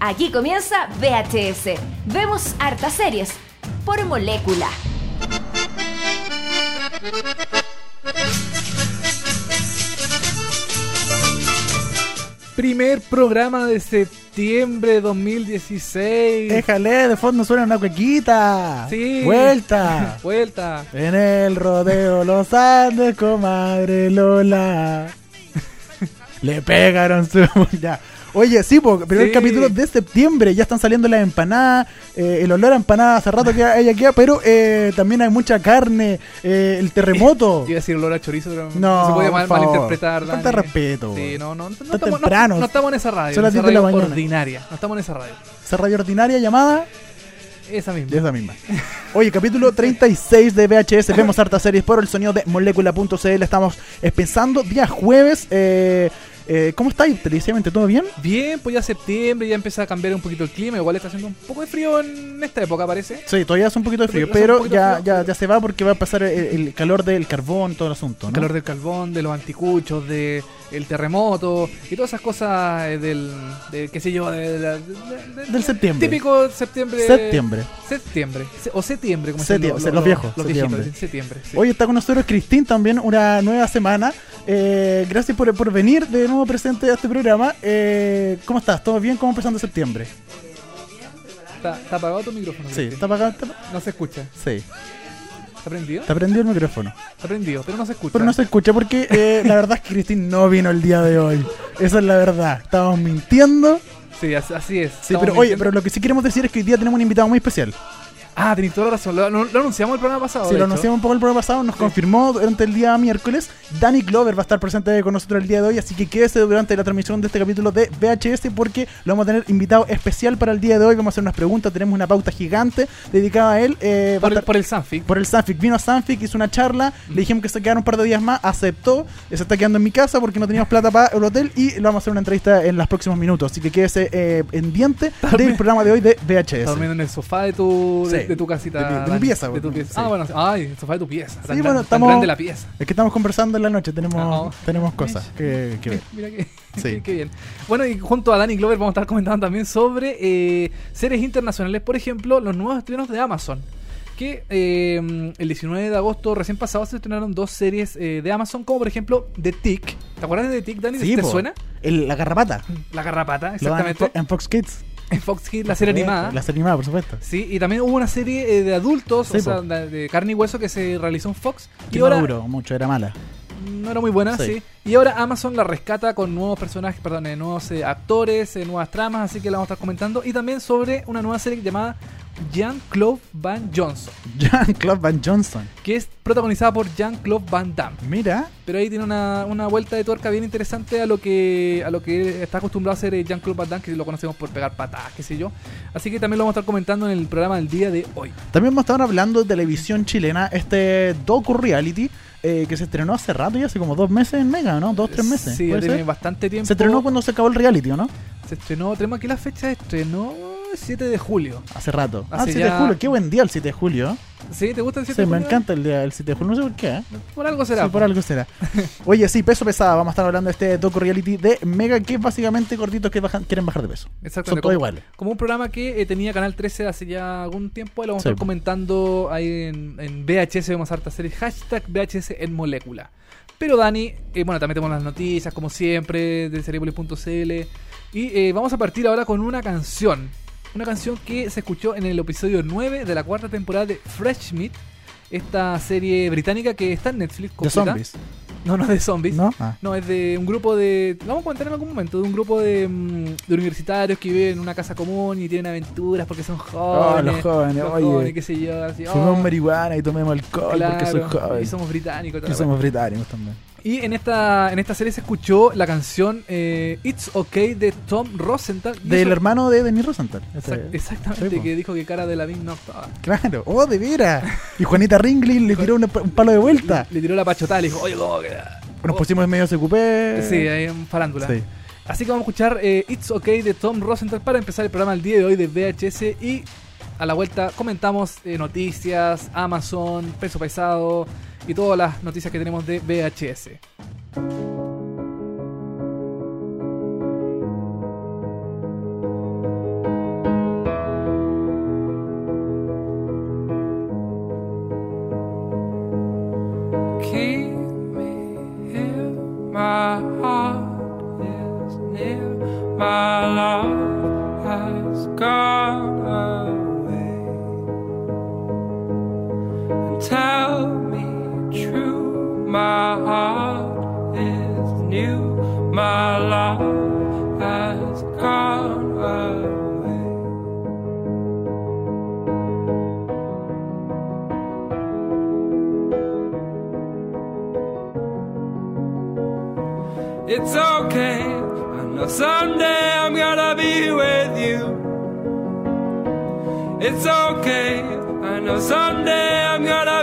Aquí comienza VHS. Vemos hartas series por molécula. Primer programa de septiembre 2016. Déjale, de fondo suena una cuequita. Sí. Vuelta. Vuelta. en el rodeo Los Andes, comadre Lola. Le pegaron su. Ya. Oye, sí, porque primer Sí. capítulo de septiembre, ya están saliendo las empanadas, eh, el olor a empanada hace rato que hay aquí, pero eh, también hay mucha carne, eh, el terremoto. Iba a decir olor a chorizo, pero No, no se puede mal, malinterpretar. Falta respeto, Sí, no, no, no, no Está estamos, no- temprano. no estamos en esa radio. Son las en esa 10 de la radio mañana. ordinaria. No estamos en esa radio. Esa radio ordinaria llamada Esa misma. esa misma. Oye, capítulo 36 de VHS. Vemos hartas series por el sonido de molécula.cl. Estamos pensando día jueves. Eh, eh, ¿Cómo estáis? Televisivamente, ¿todo bien? Bien, pues ya septiembre, ya empieza a cambiar un poquito el clima. Igual está haciendo un poco de frío en esta época, parece. Sí, todavía hace un poquito de frío, pero poquito ya, frío. ya, ya se va porque va a pasar el, el calor del carbón, todo el asunto. El ¿no? calor del carbón, de los anticuchos, de el terremoto y todas esas cosas eh, del, de, qué sé yo, de- de- de- de- Del septiembre. Típico septiembre. Septiembre. Septiembre. Se- O septiembre, como Septiembre, dicen los viejos, Los septiembre. viejitos, septiembre. sí. Hoy está con nosotros Cristín también, una nueva semana. Eh, gracias por, por venir de nuevo presente a este programa. Eh, ¿Cómo estás? ¿Todo bien? ¿Cómo empezando septiembre? ¿Está, está apagado tu micrófono? Sí? ¿está apagado? ¿Está- No se escucha. Sí, ¿Está prendido? está prendido el micrófono. Está prendido, pero no se escucha. Pero no se escucha porque eh, la verdad es que Cristín no vino el día de hoy. Esa es la verdad. Estábamos mintiendo. Sí, así, es. Sí, pero oye, pero lo que sí queremos decir es que hoy día tenemos un invitado muy especial. Ah, tenés toda la razón. Lo, lo- lo anunciamos el programa pasado. De lo hecho. anunciamos un poco el programa pasado, nos Sí. confirmó durante el día miércoles. Danny Glover va a estar presente con nosotros el día de hoy, así que quédese durante la transmisión de este capítulo de VHS porque lo vamos a tener invitado especial para el día de hoy. Vamos a hacer unas preguntas, tenemos una pauta gigante dedicada a él. eh, a Por el, por el Sanfic. por el Sanfic. Vino a Sanfic, hizo una charla, le dijimos que se quedara un par de días más, aceptó, se está quedando en mi casa porque no teníamos plata para el hotel y le vamos a hacer una entrevista en los próximos minutos. Así que quédese eh, pendiente del programa de hoy de Está VHS. durmiendo en el sofá de tu, Sí. De tu casita. De mi- de mi Dani. pieza, De tu pieza. sí. Ah, bueno. Ay, el sofá de tu pieza. Sí, bueno, tan estamos- grande la pieza. Es que estamos conversando en la noche, tenemos, Ah, tenemos cosas que, que ver. Mira que, Sí. qué bien. Bueno, y junto a Danny Glover vamos a estar comentando también sobre eh, series internacionales, por ejemplo, los nuevos estrenos de Amazon. Que eh, el 19 de agosto recién pasado se estrenaron dos series eh, de Amazon, como por ejemplo The Tick. ¿Te acuerdas de The Tick, Dani? Sí, ¿Te po. suena? El- la garrapata. La garrapata, exactamente. En Fox Kids. En Fox Kids, la serie animada. La serie animada, por supuesto. Sí, y también hubo una serie eh, de adultos, Sí, o sea, de, carne y hueso que se realizó en Fox. Que y no ahora duró mucho, era mala. no era muy buena, Sí. sí. Y ahora Amazon la rescata con nuevos personajes, perdón, eh, nuevos eh, actores, eh, nuevas tramas, así que la vamos a estar comentando. Y también sobre una nueva serie llamada Jean-Claude Van Johnson, Jean-Claude Van Johnson. que es protagonizada por Jean-Claude Van Damme. Mira, Pero ahí tiene una, una vuelta de tuerca bien interesante a lo que a lo que está acostumbrado a hacer eh, Jean-Claude Van Damme, que lo conocemos por pegar patadas, qué sé yo. Así que también lo vamos a estar comentando en el programa del día de hoy. también vamos a estar hablando de televisión chilena, este docu reality eh, que se estrenó hace rato, ya hace como dos meses en Mega, ¿no? Dos, tres meses. Sí, ya ¿puede tiene ser? bastante tiempo. Se estrenó cuando se acabó el reality, ¿o no? Se estrenó, tenemos aquí la fecha, estrenó 7 de julio. Hace rato. ah, Hace el 7 de julio, qué buen día el 7 de julio. ¿Sí? ¿Te gusta el 7 Sí, de me julio? encanta el día del 7 de julio, no sé por qué. ¿eh? Por algo será. Sí, por algo será. Oye, sí, peso pesada. Vamos a estar hablando de este docu reality de Mega, que es básicamente cortitos que bajan- quieren bajar de peso. Exactamente. Son todos como, iguales. como un programa que eh, tenía Canal 13 hace ya algún tiempo. y Lo vamos Sí. a estar comentando ahí en, en VHS. Vemos hartas series. Hashtag VHS en molécula. Pero Dani, eh, bueno, también tenemos las noticias, como siempre, de seriepolis.cl. Y eh, vamos a partir ahora con una canción. Una canción que se escuchó en el episodio 9 de la cuarta temporada de Fresh Meat. Esta serie británica que está en Netflix. De completa. zombies. No, no es de zombies. ¿No? Ah. No, es de un grupo de. Lo vamos a comentar en algún momento. De un grupo de, mm, de universitarios que viven en una casa común y tienen aventuras porque son jóvenes. Oh, los jóvenes, los oye. jóvenes, qué sé yo. Así, oh, marihuana y tomemos alcohol porque claro, joven. Y somos británicos. toda Y somos británicos también. Y en esta, en esta serie se escuchó la canción eh, It's Okay de Tom Rosenthal. Del eso- hermano de Denis Rosenthal. Exact- Ese- exactamente, Sí, que dijo que cara de la no estaba. Claro, oh, de veras. Y Juanita Ringley le tiró una- un palo de vuelta. Le tiró la pachotada le dijo, oye, ¿cómo queda? Nos pusimos medio CQP. Sí, ahí en farándula. Sí. Así que vamos a escuchar eh, It's Okay de Tom Rosenthal para empezar el programa el día de hoy de VHS y a la vuelta comentamos eh, noticias, Amazon, peso pesado y todas las noticias que tenemos de VHS. It's okay. I know someday I'm gonna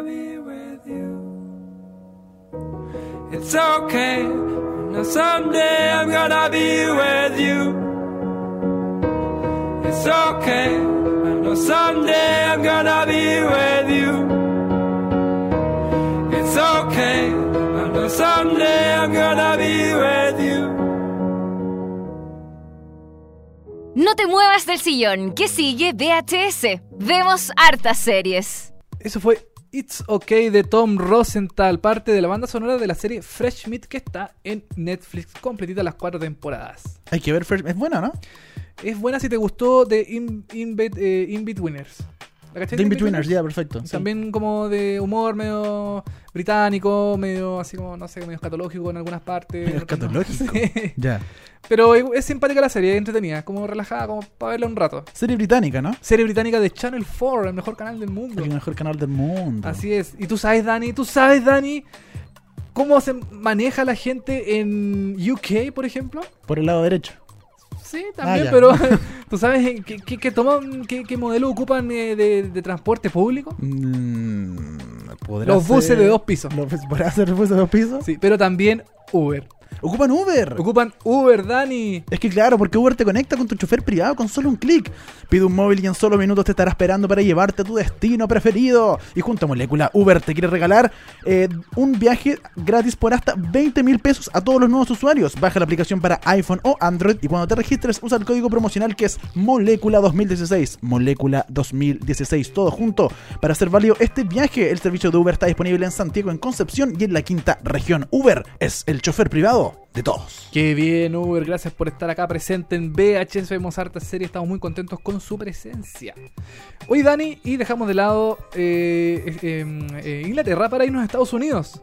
I'm gonna be with you. It's okay. I know someday I'm gonna be with you. It's okay. I know someday I'm gonna be with you. It's okay. I know someday I'm gonna be with you. No te muevas del sillón, que sigue VHS. Vemos hartas series. Eso fue It's Okay de Tom Rosenthal, parte de la banda sonora de la serie Fresh Meat que está en Netflix, completita las cuatro temporadas. Hay que ver, Fresh- es buena, ¿no? Es buena si te gustó de In, In- eh, In-Betweeners. ¿La cachai The In-Betweeners, ya, perfecto. sí. También como de humor medio británico, medio así como, no sé, medio escatológico en algunas partes. Medio no. escatológico. Ya. Pero es simpática la serie, es entretenida, como relajada, como para verla un rato. Serie británica, ¿no? Serie británica de Channel 4, el mejor canal del mundo. El mejor canal del mundo. Así es. Y tú sabes, Dani, tú sabes, Dani, cómo se maneja la gente en UK, por ejemplo. Por el lado derecho. Sí, también, pero tú sabes eh, qué, qué- qué toman, qué, qué modelo ocupan eh, de, de transporte público. Mm, ¿podrá Los buses ser- de dos pisos. Los ¿Podrá ser buses de dos pisos? Sí, pero también Uber. Ocupan Uber. Ocupan Uber, Dani. Es que claro, porque Uber te conecta con tu chofer privado con solo un clic. Pide un móvil y en solo minutos te estará esperando para llevarte a tu destino preferido. Y junto a Molécula, Uber te quiere regalar eh, un viaje gratis por hasta 20 mil pesos a todos los nuevos usuarios. Baja la aplicación para iPhone o Android y cuando te registres usa el código promocional que es Molécula 2016. Molécula 2016, todo junto. Para hacer válido este viaje, el servicio de Uber está disponible en Santiago, en Concepción y en la quinta región. Uber es el chofer privado. Favorito de todos. Qué bien, Uber. Gracias por estar acá presente en VHS. Vemos harta serie. Estamos muy contentos con su presencia. Hoy, Dani, y dejamos de lado eh, eh, eh, Inglaterra para irnos a Estados Unidos.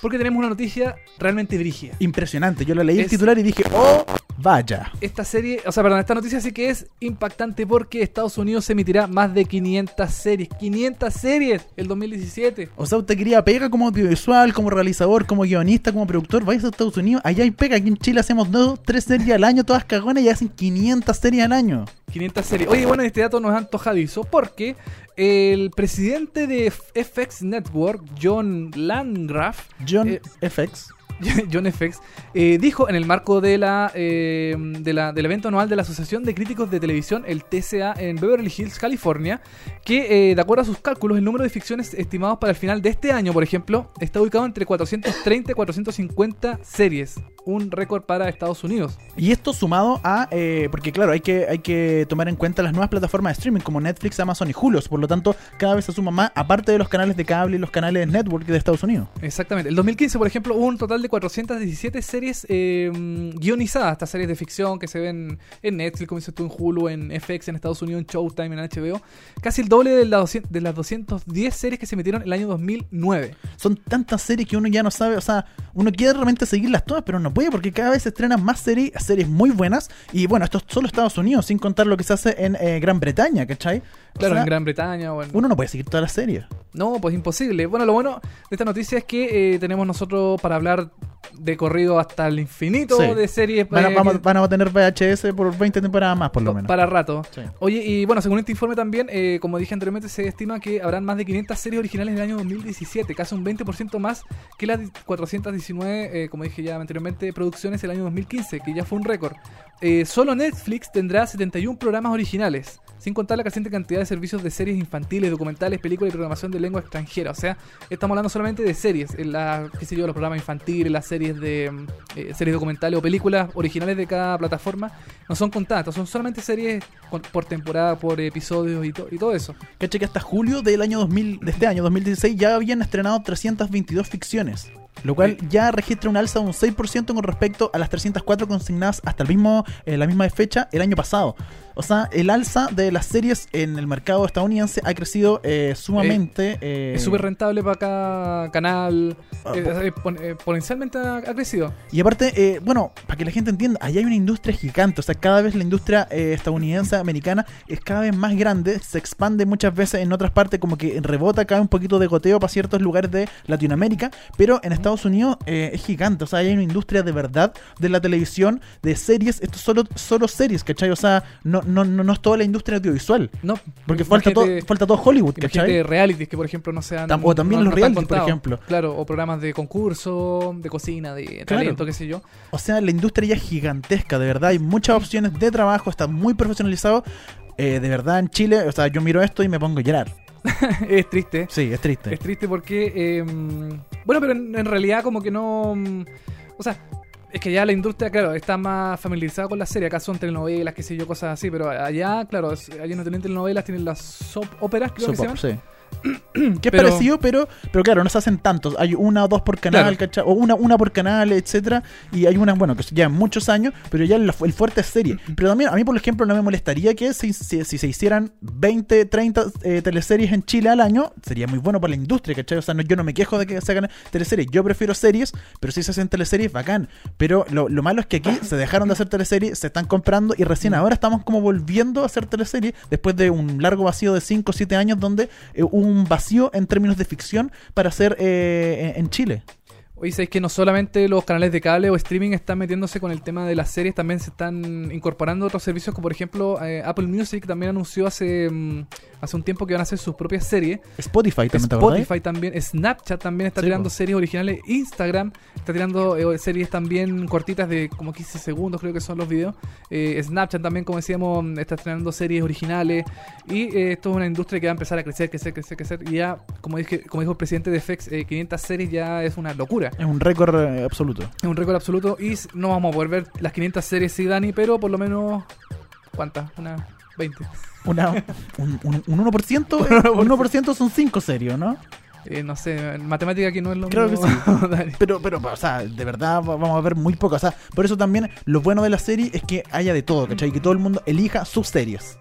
Porque tenemos una noticia realmente brígida. Impresionante. Yo lo leí el titular y dije, oh, vaya. Esta serie, o sea, perdón, esta noticia sí que es impactante porque Estados Unidos se emitirá más de 500 series. 500 series el 2017. O sea, usted quería pega como audiovisual, como realizador, como guionista, como productor. Vais a Estados Unidos, allá hay pega. Aquí en Chile hacemos dos, tres series al año, todas cagonas y hacen 500 series al año. 500 series. Oye, bueno, este dato nos es antojadizo porque el presidente de FX Network, John Landgraf, John Eh, FX. John FX, eh, dijo en el marco de la, eh, de la- del evento anual de la Asociación de Críticos de Televisión, el TCA, en Beverly Hills, California, que eh, de acuerdo a sus cálculos, el número de ficciones estimados para el final de este año, por ejemplo, está ubicado entre 430 y 450 series. Un récord para Estados Unidos. Y esto sumado a, eh, porque claro, hay que, hay que tomar en cuenta las nuevas plataformas de streaming como Netflix, Amazon y Hulu. Por lo tanto, cada vez se suma más, aparte de los canales de cable y los canales network de Estados Unidos. Exactamente. El 2015, por ejemplo, hubo un total de 417 series eh, guionizadas. Estas series de ficción que se ven en Netflix, como dices tú, en Hulu, en FX, en Estados Unidos, en Showtime, en HBO. Casi el doble de, las 200 de las 210 series que se emitieron el año 2009. Son tantas series que uno ya no sabe, o sea, uno quiere realmente seguirlas todas, pero no puede porque cada vez se estrenan más series, series muy buenas. Y bueno, esto es solo Estados Unidos, sin contar lo que se hace en eh, Gran Bretaña, ¿cachai? O Claro, sea, en Gran Bretaña o en... Uno no puede seguir todas las series. No, pues imposible. Bueno, lo bueno de esta noticia es que eh, tenemos nosotros para hablar de corrido hasta el infinito Sí. de series. Van a, eh, vamos- van a tener VHS por 20 temporadas más, por lo menos. Para rato. Sí. Oye, y bueno, según este informe también, eh, como dije anteriormente, se estima que habrán más de 500 series originales del año 2017, casi un 20% más que las 419, eh, como dije ya anteriormente, producciones del año 2015, que ya fue un récord. Eh, solo Netflix tendrá 71 programas originales, sin contar la creciente cantidad de servicios de series infantiles, documentales, películas y programación de lengua extranjera. O sea, estamos hablando solamente de series, en la, qué sé yo, los programas infantiles, las series de mm, eh, series documentales o películas originales de cada plataforma, no son contadas, son solamente series por temporada, por episodios y, to- y todo eso. Caché que hasta julio del año 2000, de este año 2016 ya habían estrenado 322 ficciones. Lo cual ya registra un alza de un 6% con respecto a las 304 consignadas hasta el mismo, eh, la misma fecha el año pasado. O sea, el alza de las series en el mercado estadounidense ha crecido eh, sumamente. eh, Es súper rentable para cada canal, Ah, eh, po- eh, eh, potencialmente ha, ha crecido. Y aparte, eh, bueno, para que la gente entienda, allá hay una industria gigante. O sea, cada vez la industria eh, estadounidense, americana, es cada vez más grande. Se expande muchas veces en otras partes, como que rebota, cae un poquito de goteo para ciertos lugares de Latinoamérica. Pero en Estados Unidos eh, es gigante. O sea, hay una industria de verdad de la televisión, de series. Esto es solo, solo series, ¿cachai? O sea, no, no, no, no es toda la industria audiovisual. No, Porque falta todo, falta todo Hollywood, ¿cachai? realities que, por ejemplo, no sean. O también los realities, por ejemplo. Claro, o programas de concurso, de cocina, de talento, qué sé yo. O sea, la industria ya es gigantesca, de verdad. Hay muchas opciones de trabajo, está muy profesionalizado. Eh, de verdad, en Chile, o sea, yo miro esto y me pongo a llorar. es triste. Sí, es triste. Es triste porque. eh, bueno, pero en, en realidad, como que no. O sea. Es que ya la industria, claro, está más familiarizada con la serie. Acá son telenovelas, qué sé yo, cosas así. Pero allá, claro, allá no tienen telenovelas, tienen las soap óperas, creo que se llaman. sí. que es Pero- parecido, pero, pero claro, no se hacen tantos. Hay una o dos por canal, Claro. ¿cachai? O una, una por canal, etcétera. Y hay unas, bueno, que llevan muchos años, pero ya el, el fuerte es serie. Pero también, a mí, por ejemplo, no me molestaría que si, si- si se hicieran 20, 30 eh, teleseries en Chile al año, sería muy bueno para la industria, ¿cachai? O sea, no- yo no me quejo de que se hagan teleseries. Yo prefiero series, pero si se hacen teleseries, bacán. Pero lo, lo malo es que aquí se dejaron de hacer teleseries, se están comprando y recién ahora estamos como volviendo a hacer teleseries después de un largo vacío de 5 o 7 años donde eh, hubo un vacío en términos de ficción para hacer eh, en Chile. Oye, sabéis que no solamente los canales de cable o streaming están metiéndose con el tema de las series, también se están incorporando otros servicios, como por ejemplo eh, Apple Music también anunció hace, mm, hace un tiempo que van a hacer sus propias series. Spotify también. Spotify también, Snapchat también está Sí, tirando series originales, Instagram está tirando eh, series también cortitas de como 15 segundos, creo que son los videos. Eh, Snapchat también, como decíamos, mm, está estrenando series originales y esto es una industria que va a empezar a crecer, crecer, crecer, crecer. Y ya, como, dije, como dijo el presidente de FX, eh, 500 series ya es una locura. Es un récord eh, absoluto. Es un récord absoluto y no vamos a poder ver las 500 series, sí, Dani, pero por lo menos... ¿Cuántas? Unas 20. Una, un, un, un 1%, eh, un 1% son 5 serios, ¿no? Eh, no sé, en matemática aquí no es lo Creo que mismo, Dani. Pero, pero, o sea, de verdad va- vamos a ver muy poco. O sea, por eso también lo bueno de la serie es que haya de todo, ¿cachai? Que todo el mundo elija sus series.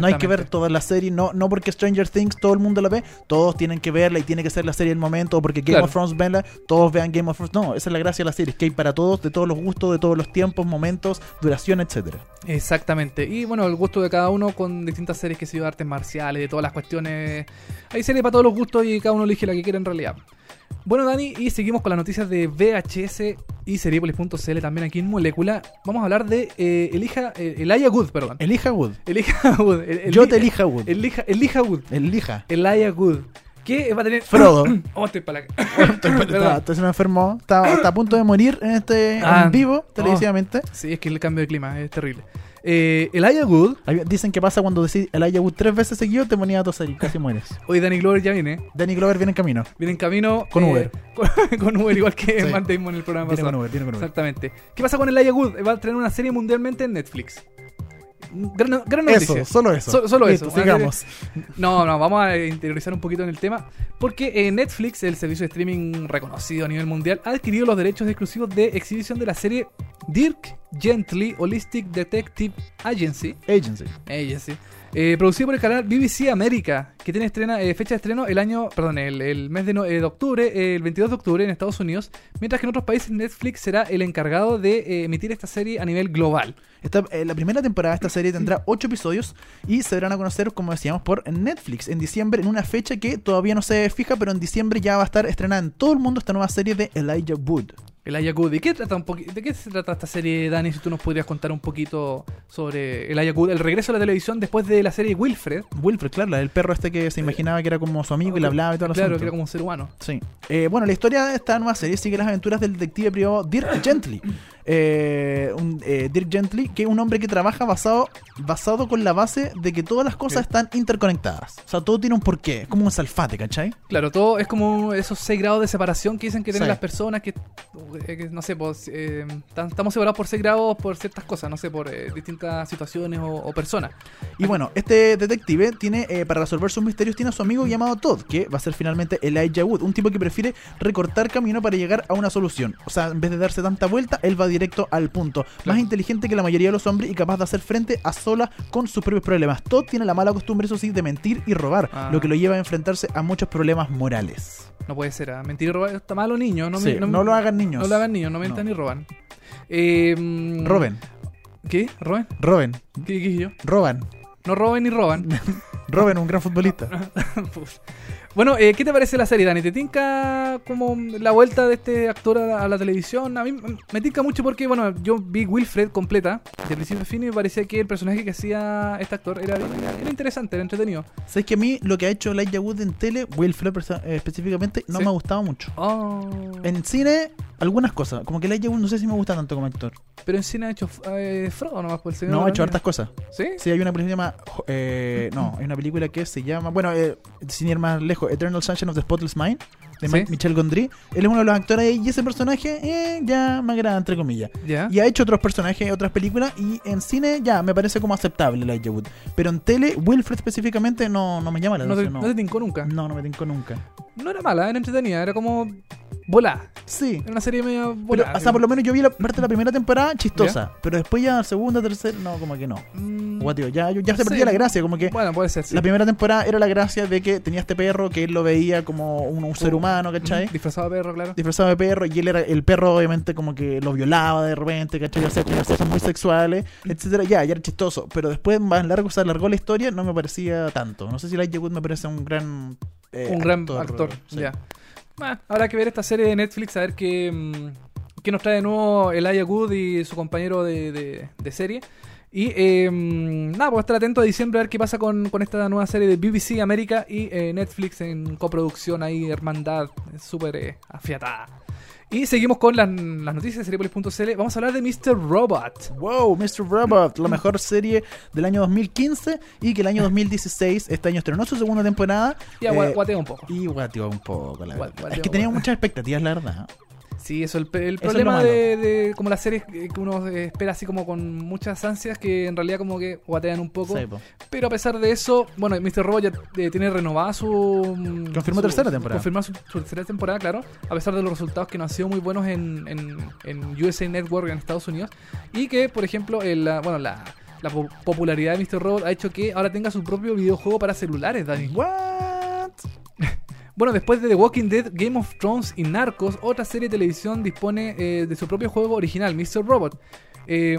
No hay que ver todas las series, no, no porque Stranger Things todo el mundo la ve, todos tienen que verla y tiene que ser la serie del momento, o porque Game Claro. of Thrones venla, todos vean Game of Thrones. No, esa es la gracia de la serie, es que hay para todos, de todos los gustos, de todos los tiempos, momentos, duración, etcétera. Exactamente. Y bueno, el gusto de cada uno con distintas series que se de artes marciales, de todas las cuestiones. Hay series para todos los gustos y cada uno elige la que quiere en realidad. Bueno, Dani, y seguimos con las noticias de VHS y Seriepolis.cl también aquí en Molécula. Vamos a hablar de eh, Elija, eh, Elijah Wood, perdón. Elija Wood. Elijah Wood. el- el- Yo te elija Wood. Elija, Elijah Wood. Elija. Elijah Wood. Que va a tener. Frodo. Oh, estoy para la. Está- se me enfermó. Está, está a punto de morir en este Ah, en vivo, televisivamente. Sí, es que el cambio de clima es terrible. Eh, Elijah Wood. Dicen que pasa cuando decís Elijah Wood tres veces seguido, te ponía a toser y casi mueres. Hoy Danny Glover ya viene. Danny Glover viene en camino. Viene en camino. Con eh, Uber. Con, con Uber, igual que Sí. Matt Damon en el programa Viene pasado. con Uber, viene con Uber. Exactamente. ¿Qué pasa con Elijah Wood? Va a tener una serie mundialmente en Netflix. Gran, gran noticia. Eso, solo eso. So- solo Listo, eso. Sigamos. No, no, vamos a interiorizar un poquito en el tema. Porque eh, Netflix, el servicio de streaming reconocido a nivel mundial, ha adquirido los derechos exclusivos de exhibición de la serie Dirk Gently Holistic Detective Agency. Agency. Agency. Eh, producido por el canal BBC América, que tiene eh, fecha de estreno el año, perdón, el, mes eh, de octubre, el 22 de octubre en Estados Unidos, mientras que en otros países Netflix será el encargado de emitir esta serie a nivel global. Esta, la primera temporada de esta serie tendrá 8 episodios y se darán a conocer, como decíamos, por Netflix en diciembre, en una fecha que todavía no se fija, pero en diciembre ya va a estar estrenada en todo el mundo esta nueva serie de Elijah Wood. El Ayakud. ¿Y qué trata un ¿De qué se trata esta serie, Dani? Si tú nos podrías contar un poquito sobre el Ayakud, el regreso a la televisión después de la serie Wilfred. Wilfred, claro, la del perro este que se imaginaba que era como su amigo y le hablaba y todo el Claro, asunto. que era como un ser humano. Sí. Eh, bueno, la historia de esta nueva serie sigue las aventuras del detective privado Dirk Gently. Eh, un, eh, Dirk Gently, que es un hombre que trabaja basado, basado con la base de que todas las cosas están interconectadas. O sea, todo tiene un porqué. Es como un salfate, ¿cachai? Claro, todo es como esos seis grados de separación que dicen que tienen Sí. las personas que, eh, que, no sé, pues, eh, estamos separados por seis grados por ciertas cosas, no sé, por eh, distintas situaciones o, o personas. Y bueno, este detective tiene, para resolver sus misterios, tiene a su amigo llamado Todd, que va a ser finalmente Elijah Wood, un tipo que prefiere recortar camino para llegar a una solución. O sea, en vez de darse tanta vuelta, él va directo al punto. Más inteligente que la mayoría de los hombres y capaz de hacer frente a sola con sus propios problemas. Todd tiene la mala costumbre, eso sí, de mentir y robar, Ah. lo que lo lleva a enfrentarse a muchos problemas morales. No puede ser, ah, mentir y robar está malo, niños. No, Sí, me- no lo hagan niños. No lo hagan niños, no mentan No. ni roban. Eh, Roben, ¿Qué? ¿Roben? roben, ¿Qué, qué dije yo? roban. No roben ni roban. Roben, un gran futbolista. Pues. bueno, eh, ¿qué te parece la serie, Dani? ¿Te tinca como la vuelta de este actor a la, a la televisión? A mí me tinca mucho porque, bueno, yo vi Wilfred completa, de principio a fin, y me parecía que el personaje que hacía este actor era, era, era interesante, era entretenido. ¿Sabes que a mí lo que ha hecho Elijah Wood en tele, Wilfred eh, específicamente, no Sí. me ha gustado mucho? Oh. En cine, algunas cosas. Como que Elijah Wood no sé si me gusta tanto como actor. Pero en cine ha hecho eh, Frodo nomás por el señor. No, ha hecho hartas cosas. ¿Sí? Sí, hay una película que se llama... eh, no, hay una película que se llama... Bueno, eh, sin ir más lejos, Eternal Sunshine of the Spotless Mind, de Sí. Michel Gondry. Él es uno de los actores ahí y ese personaje eh, ya me agrada, entre comillas. ¿Ya? Y ha hecho otros personajes, otras películas, y en cine ya me parece como aceptable Elijah Wood. Pero en tele, Wilfred específicamente no, no me llama la No te, atención. no te tincó nunca. no, no me tincó nunca. No era mala, era entretenida, era como volá. Sí. Era una serie media Pero, volá. o sea, por lo menos yo vi la parte de la primera temporada chistosa, pero después ya segunda, tercera, no, como que no. Mm, Guateo, ya, ya se Sí. perdía la gracia, como que Bueno, puede ser. sí. la primera temporada era la gracia de que tenía este perro que él lo veía como un, un ser humano, ¿cachai? Mm, Disfrazado de perro, claro. Disfrazado de perro y él era el perro obviamente como que lo violaba de repente, ¿cachai? O como cosas muy sexuales, etcétera. Ya, ya era chistoso, pero después más largo se alargó la historia, no me parecía tanto. No sé si Elijah Wood me parece un gran eh, un gran actor. sí. Ya. Bueno, habrá que ver esta serie de Netflix, a ver qué, mm, qué nos trae de nuevo Elijah Good y su compañero de, de- serie. Y eh, nada, pues estar atento a diciembre a ver qué pasa con, con esta nueva serie de BBC América y eh, Netflix en coproducción ahí, hermandad, súper eh, afiatada. Y seguimos con las, las noticias de Seriepolis.cl. Vamos a hablar de Mr. Robot. Wow, Mr. Robot, la mejor serie del año 2015 y que el año 2016, este año estrenó su segunda temporada. Gua- Eh, guatea un poco. Y guateó un poco, la verdad. guateó, Es que tenía guateó. muchas expectativas, la verdad. Sí, eso, el, el Eso es problema de, de como las series que uno espera así como con muchas ansias que en realidad como que guatean un poco. Sí, po. Pero a pesar de eso, bueno, Mr. Robot ya eh, tiene renovada su... mm, Confirmó su- tercera temporada. Confirmó su, su tercera temporada, claro. A pesar de los resultados que no han sido muy buenos en, en, en USA Network en Estados Unidos. Y que, por ejemplo, el, la- bueno, la, la po- popularidad de Mr. Robot ha hecho que ahora tenga su propio videojuego para celulares, Dani. What? Bueno, después de The Walking Dead, Game of Thrones y Narcos, otra serie de televisión dispone eh, de su propio juego original, Mr. Robot. eh,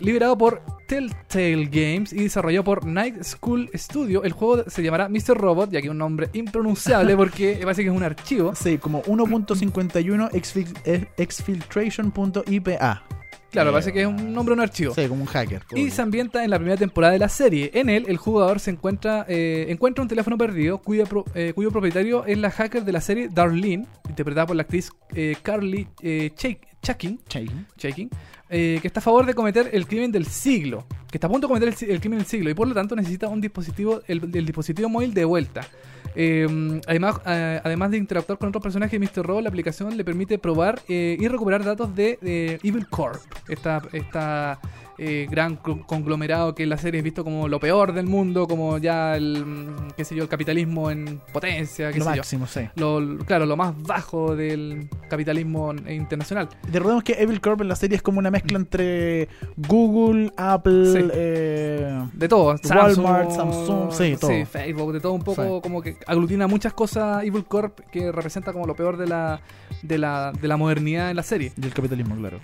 liberado por Telltale Games y desarrollado por Night School Studio, el juego se llamará Mr. Robot, ya que es un nombre impronunciable porque parece que es un archivo. Sí, como 1.51 exfil- eh, exfiltration.ipa. Claro, Eh, parece que es un nombre de un archivo. Sí, como un hacker. Y se ambienta en la primera temporada de la serie. En él, el jugador se encuentra eh, encuentra un teléfono perdido cuyo, pro- eh, cuyo propietario es la hacker de la serie Darlene, interpretada por la actriz eh, Carly eh, Chak- Chucking, Chain. Shaking, eh, que está a favor de cometer el crimen del siglo, que está a punto de cometer el crimen del siglo y por lo tanto necesita un dispositivo, el, el dispositivo móvil de vuelta. Eh, además, eh, además de interactuar con otros personajes de Mr. Robot, la aplicación le permite probar eh, y recuperar datos de, de Evil Corp, esta, esta eh, gran co- conglomerado que en la serie es visto como lo peor del mundo, como ya el, mm, qué sé yo, el capitalismo en potencia, qué Lo sé yo. máximo, sí. Lo, claro, lo más bajo del capitalismo eh, internacional. Recordemos que Evil Corp en la serie es como una mezcla entre Google, Apple, Sí. eh, De todo, Walmart, Samsung, sí, todo. Facebook, de todo un poco, como que aglutina muchas cosas Evil Corp que representa como lo peor de la, de la, de la modernidad en la serie. del capitalismo, claro.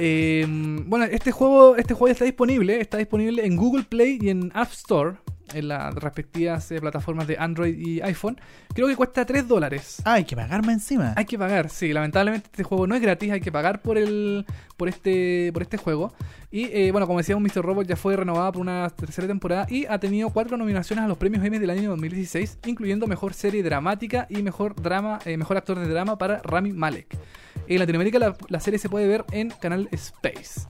Eh, bueno, este juego, este juego está disponible, está disponible en Google Play y en App Store, en las respectivas eh, plataformas de Android y iPhone. Creo que cuesta 3 dólares. Ah, hay que pagarme encima. Hay que pagar, sí, lamentablemente este juego no es gratis, hay que pagar por el por este por este juego. Y eh, bueno, como decíamos, Mr. Robot ya fue renovada por una tercera temporada y ha tenido cuatro nominaciones a los premios Emmy del año 2016, incluyendo mejor serie dramática y mejor drama, eh, mejor actor de drama para Rami Malek. En Latinoamérica la, la serie se puede ver en Canal Space.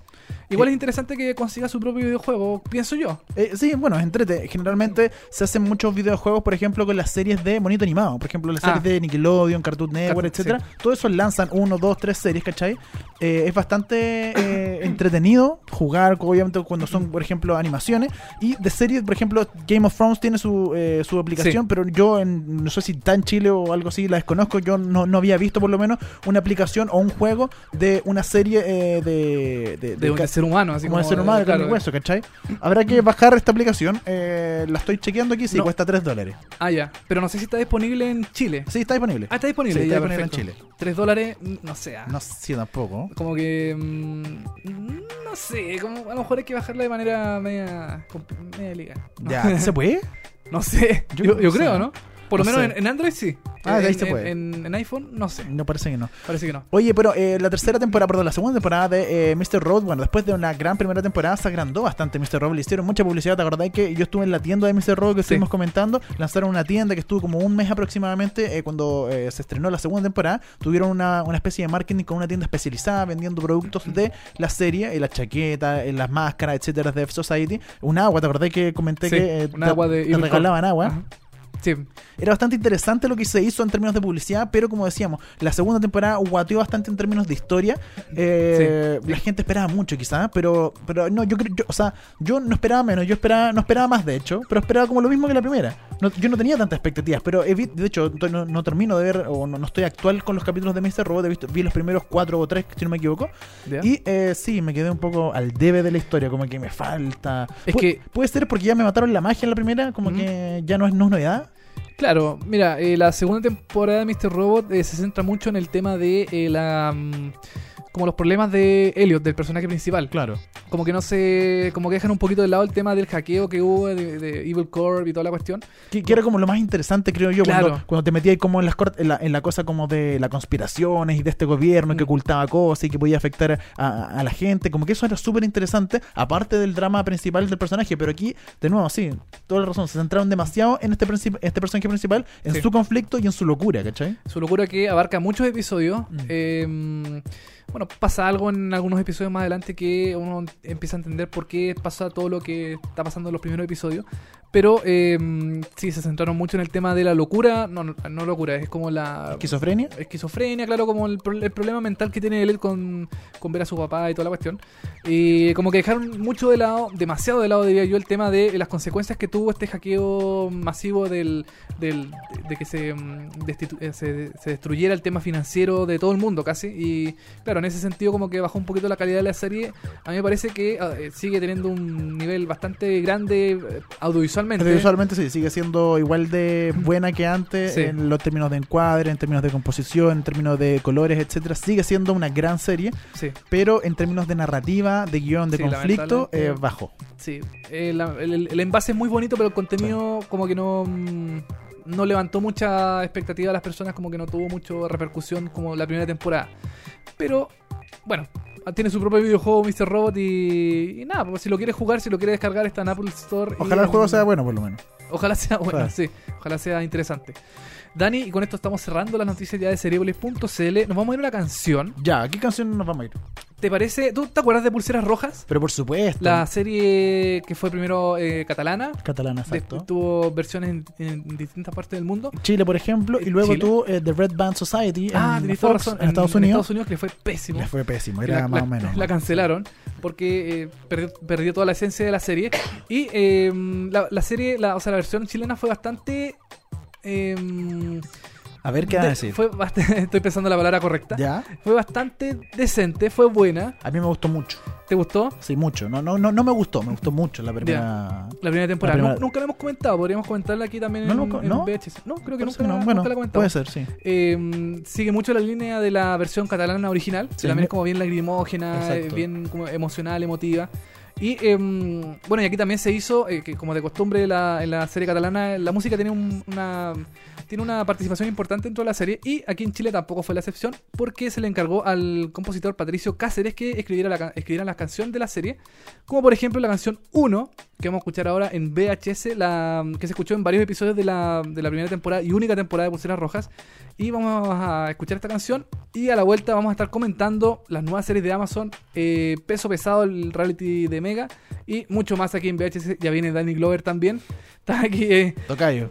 Igual es interesante que consiga su propio videojuego, pienso yo. Eh, sí, bueno, es entrete. Generalmente se hacen muchos videojuegos, por ejemplo, con las series de monito animado. Por ejemplo, las series Ah. de Nickelodeon, Cartoon Network, etcétera. Todo eso lanzan uno, dos, tres series, ¿cachai? Eh, es bastante eh, entretenido jugar, obviamente, cuando son, por ejemplo, animaciones. Y de series, por ejemplo, Game of Thrones tiene su, eh, su aplicación, Sí. pero yo en- no sé si en Chile o algo así, la desconozco. Yo no, no había visto, por lo menos, una aplicación o un juego de una serie de, de, de ser humano, así como como, de ser humano, claro. hueso, ¿cachai? Habrá que bajar esta aplicación. eh, la estoy chequeando aquí, sí, No. cuesta 3 dólares. Ah, ya. Pero no sé si está disponible en Chile. Sí, está disponible. Ah, está disponible. Sí, está ya, disponible en perfecto. Chile. 3 dólares, mm, no sé. ah. No sé tampoco. Como que. mm, no sé, como a lo mejor hay que bajarla de manera media. media liga. No, Ya, ¿se puede? no sé, Yo creo, ¿no? Por lo No menos en, en Android sí. Ah, ahí en, se puede. En, en iPhone, no sé. No parece que no. Parece que no. Oye, pero eh, la tercera temporada, perdón, la segunda temporada de eh, Mr. Road, bueno, después de una gran primera temporada se agrandó bastante Mr. Road, le hicieron mucha publicidad, ¿te acordás que yo estuve en la tienda de Mr. Road que Sí. estuvimos comentando? Lanzaron una tienda que estuvo como un mes aproximadamente eh, cuando eh, se estrenó la segunda temporada, tuvieron una, una especie de marketing con una tienda especializada vendiendo productos de la serie, eh, la chaqueta, las máscaras, etcétera, de F Society, un agua, ¿te acordás que comenté Sí, que un te- agua de te regalaban agua? Ajá. Sí, Era bastante interesante lo que se hizo en términos de publicidad, pero como decíamos, la segunda temporada guateó bastante en términos de historia. Eh, La gente esperaba mucho quizás, pero pero no, yo creo, o sea, yo no esperaba menos, yo esperaba, no esperaba más de hecho, pero esperaba como lo mismo que la primera. No- yo no tenía tantas expectativas, pero he de hecho no, no termino de ver, o no, no estoy actual con los capítulos de Mr. Robot, he visto, vi los primeros cuatro o tres, si no me equivoco, y eh, sí, me quedé un poco al debe de la historia, como que me falta. Es Pu- que- puede ser porque ya me mataron la magia en la primera, como que ya no es, no es novedad. Claro, mira, eh, la segunda temporada de Mr. Robot eh, se centra mucho en el tema de eh, la. mm, como los problemas de Elliot, del personaje principal. Claro. Como que no se. Como que dejan un poquito de lado el tema del hackeo que hubo de, de Evil Corp y toda la cuestión. Que, que era como lo más interesante, creo yo, Claro. cuando, cuando te metías como en, las en, la, en la cosa como de las conspiraciones y de este gobierno que Mm. ocultaba cosas y que podía afectar a, a la gente. Como que eso era súper interesante, aparte del drama principal del personaje. Pero aquí, de nuevo, sí, toda la razón, se centraron demasiado en este, este personaje principal, en Sí. su conflicto y en su locura, ¿cachai? Su locura que abarca muchos episodios. Mm. Eh, bueno, pasa algo en algunos episodios más adelante que uno empieza a entender por qué pasa todo lo que está pasando en los primeros episodios. Pero eh, sí, se centraron mucho en el tema de la locura. No, no, no locura, es como la ¿Esquizofrenia? esquizofrenia, claro, como el, el problema mental que tiene él con, con ver a su papá y toda la cuestión. Y como que dejaron mucho de lado, demasiado de lado, diría yo, el tema de las consecuencias que tuvo este hackeo masivo del, del- de que se, destitu- eh, se, se destruyera el tema financiero de todo el mundo casi. Y claro, en ese sentido como que bajó un poquito la calidad de la serie. A mí me parece que ah, eh, sigue teniendo un nivel bastante grande eh, audiovisualmente. Pero visualmente sí, sigue siendo igual de buena que antes Sí. en los términos de encuadre, en términos de composición, en términos de colores, etcétera. Sigue siendo una gran serie, Sí. pero en términos de narrativa, de guion, de Sí, conflicto, eh, bajó. Sí, eh, la- el, el- el envase es muy bonito, pero el contenido como que no, mm, no levantó mucha expectativa a las personas, como que no tuvo mucha repercusión como la primera temporada. Pero, bueno, tiene su propio videojuego Mr. Robot y, y nada, pues si lo quieres jugar, si lo quieres descargar, está en Apple Store. y Ojalá el juego sea bueno, por lo menos. Ojalá sea bueno, sí, ojalá sea interesante. Dani, y con esto estamos cerrando las noticias ya de Cereopolis.cl. Nos vamos a ir a una canción. Ya, ¿a qué canción nos vamos a ir? ¿Te parece? ¿Tú te acuerdas de Pulseras Rojas? Pero por supuesto. La serie que fue primero eh, catalana, Catalana, exacto. tuvo versiones en, en distintas partes del mundo. Chile, por ejemplo, y ¿En luego Chile? tuvo eh, The Red Band Society ah, en, Fox, razón. en Estados Unidos. Estados Unidos que le fue pésimo. Le fue pésimo, era la, más la- o menos. la cancelaron porque eh, perdió, perdió toda la esencia de la serie. Y eh, la, la serie, la, o sea, la versión chilena fue bastante. Eh, A ver qué van a de- decir. Fue bastante, estoy pensando la palabra correcta. Ya, Fue bastante decente, fue buena. a mí me gustó mucho. ¿Te gustó? Sí, mucho. No, no, no, no me gustó, me gustó mucho la primera. La primera temporada. La primera- Nu- Nunca la hemos comentado, podríamos comentarla aquí también No, en, no, en no. VHS. No, creo que nunca, no. la- Bueno, nunca la comentamos. puede ser, sí. Eh, sigue mucho la línea de la versión catalana original, Sí, también es como bien lagrimógena, Exacto. bien como emocional, emotiva. Y eh, bueno, y aquí también se hizo, eh, como de costumbre la- en la serie catalana, la música tiene un- una tiene una participación importante dentro de la serie y aquí en Chile tampoco fue la excepción porque se le encargó al compositor Patricio Cáceres que escribiera la, escribiera la canción de la serie, como por ejemplo la canción 1 que vamos a escuchar ahora en VHS, la, que se escuchó en varios episodios de la, de la primera temporada y única temporada de Pulseras Rojas. Y vamos a escuchar esta canción y a la vuelta vamos a estar comentando las nuevas series de Amazon, eh, Peso Pesado, el reality de Mega y mucho más aquí en VHS. Ya viene Danny Glover también. Está aquí, eh, Tocayo.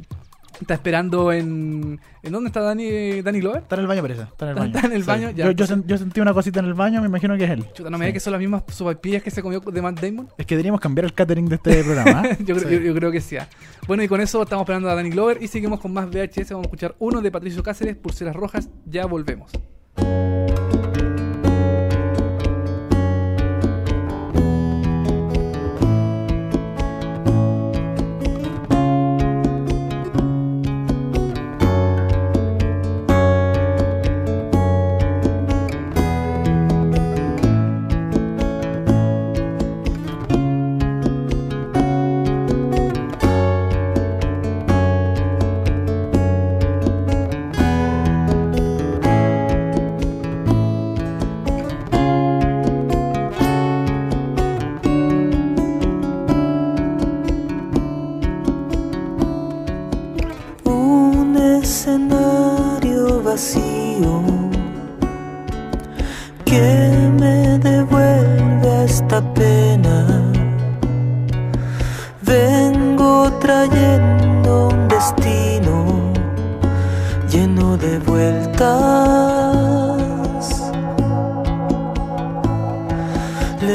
Está esperando en... ¿En dónde está Danny, Danny Glover? Está en el baño, parece. Está en el baño. está en el Sí. baño, ya. Yo, yo, sen- yo sentí una cosita en el baño, me imagino que es él. Chuta, no me Sí. digas que son las mismas sopaipillas que se comió de Matt Damon. Es que deberíamos cambiar el catering de este programa. ¿ah? yo, creo, Sí. yo- yo creo que sí. ah. Bueno, y con eso estamos esperando a Danny Glover y seguimos con más VHS. Vamos a escuchar uno de Patricio Cáceres, Pulseras Rojas. Ya volvemos.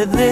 Le debo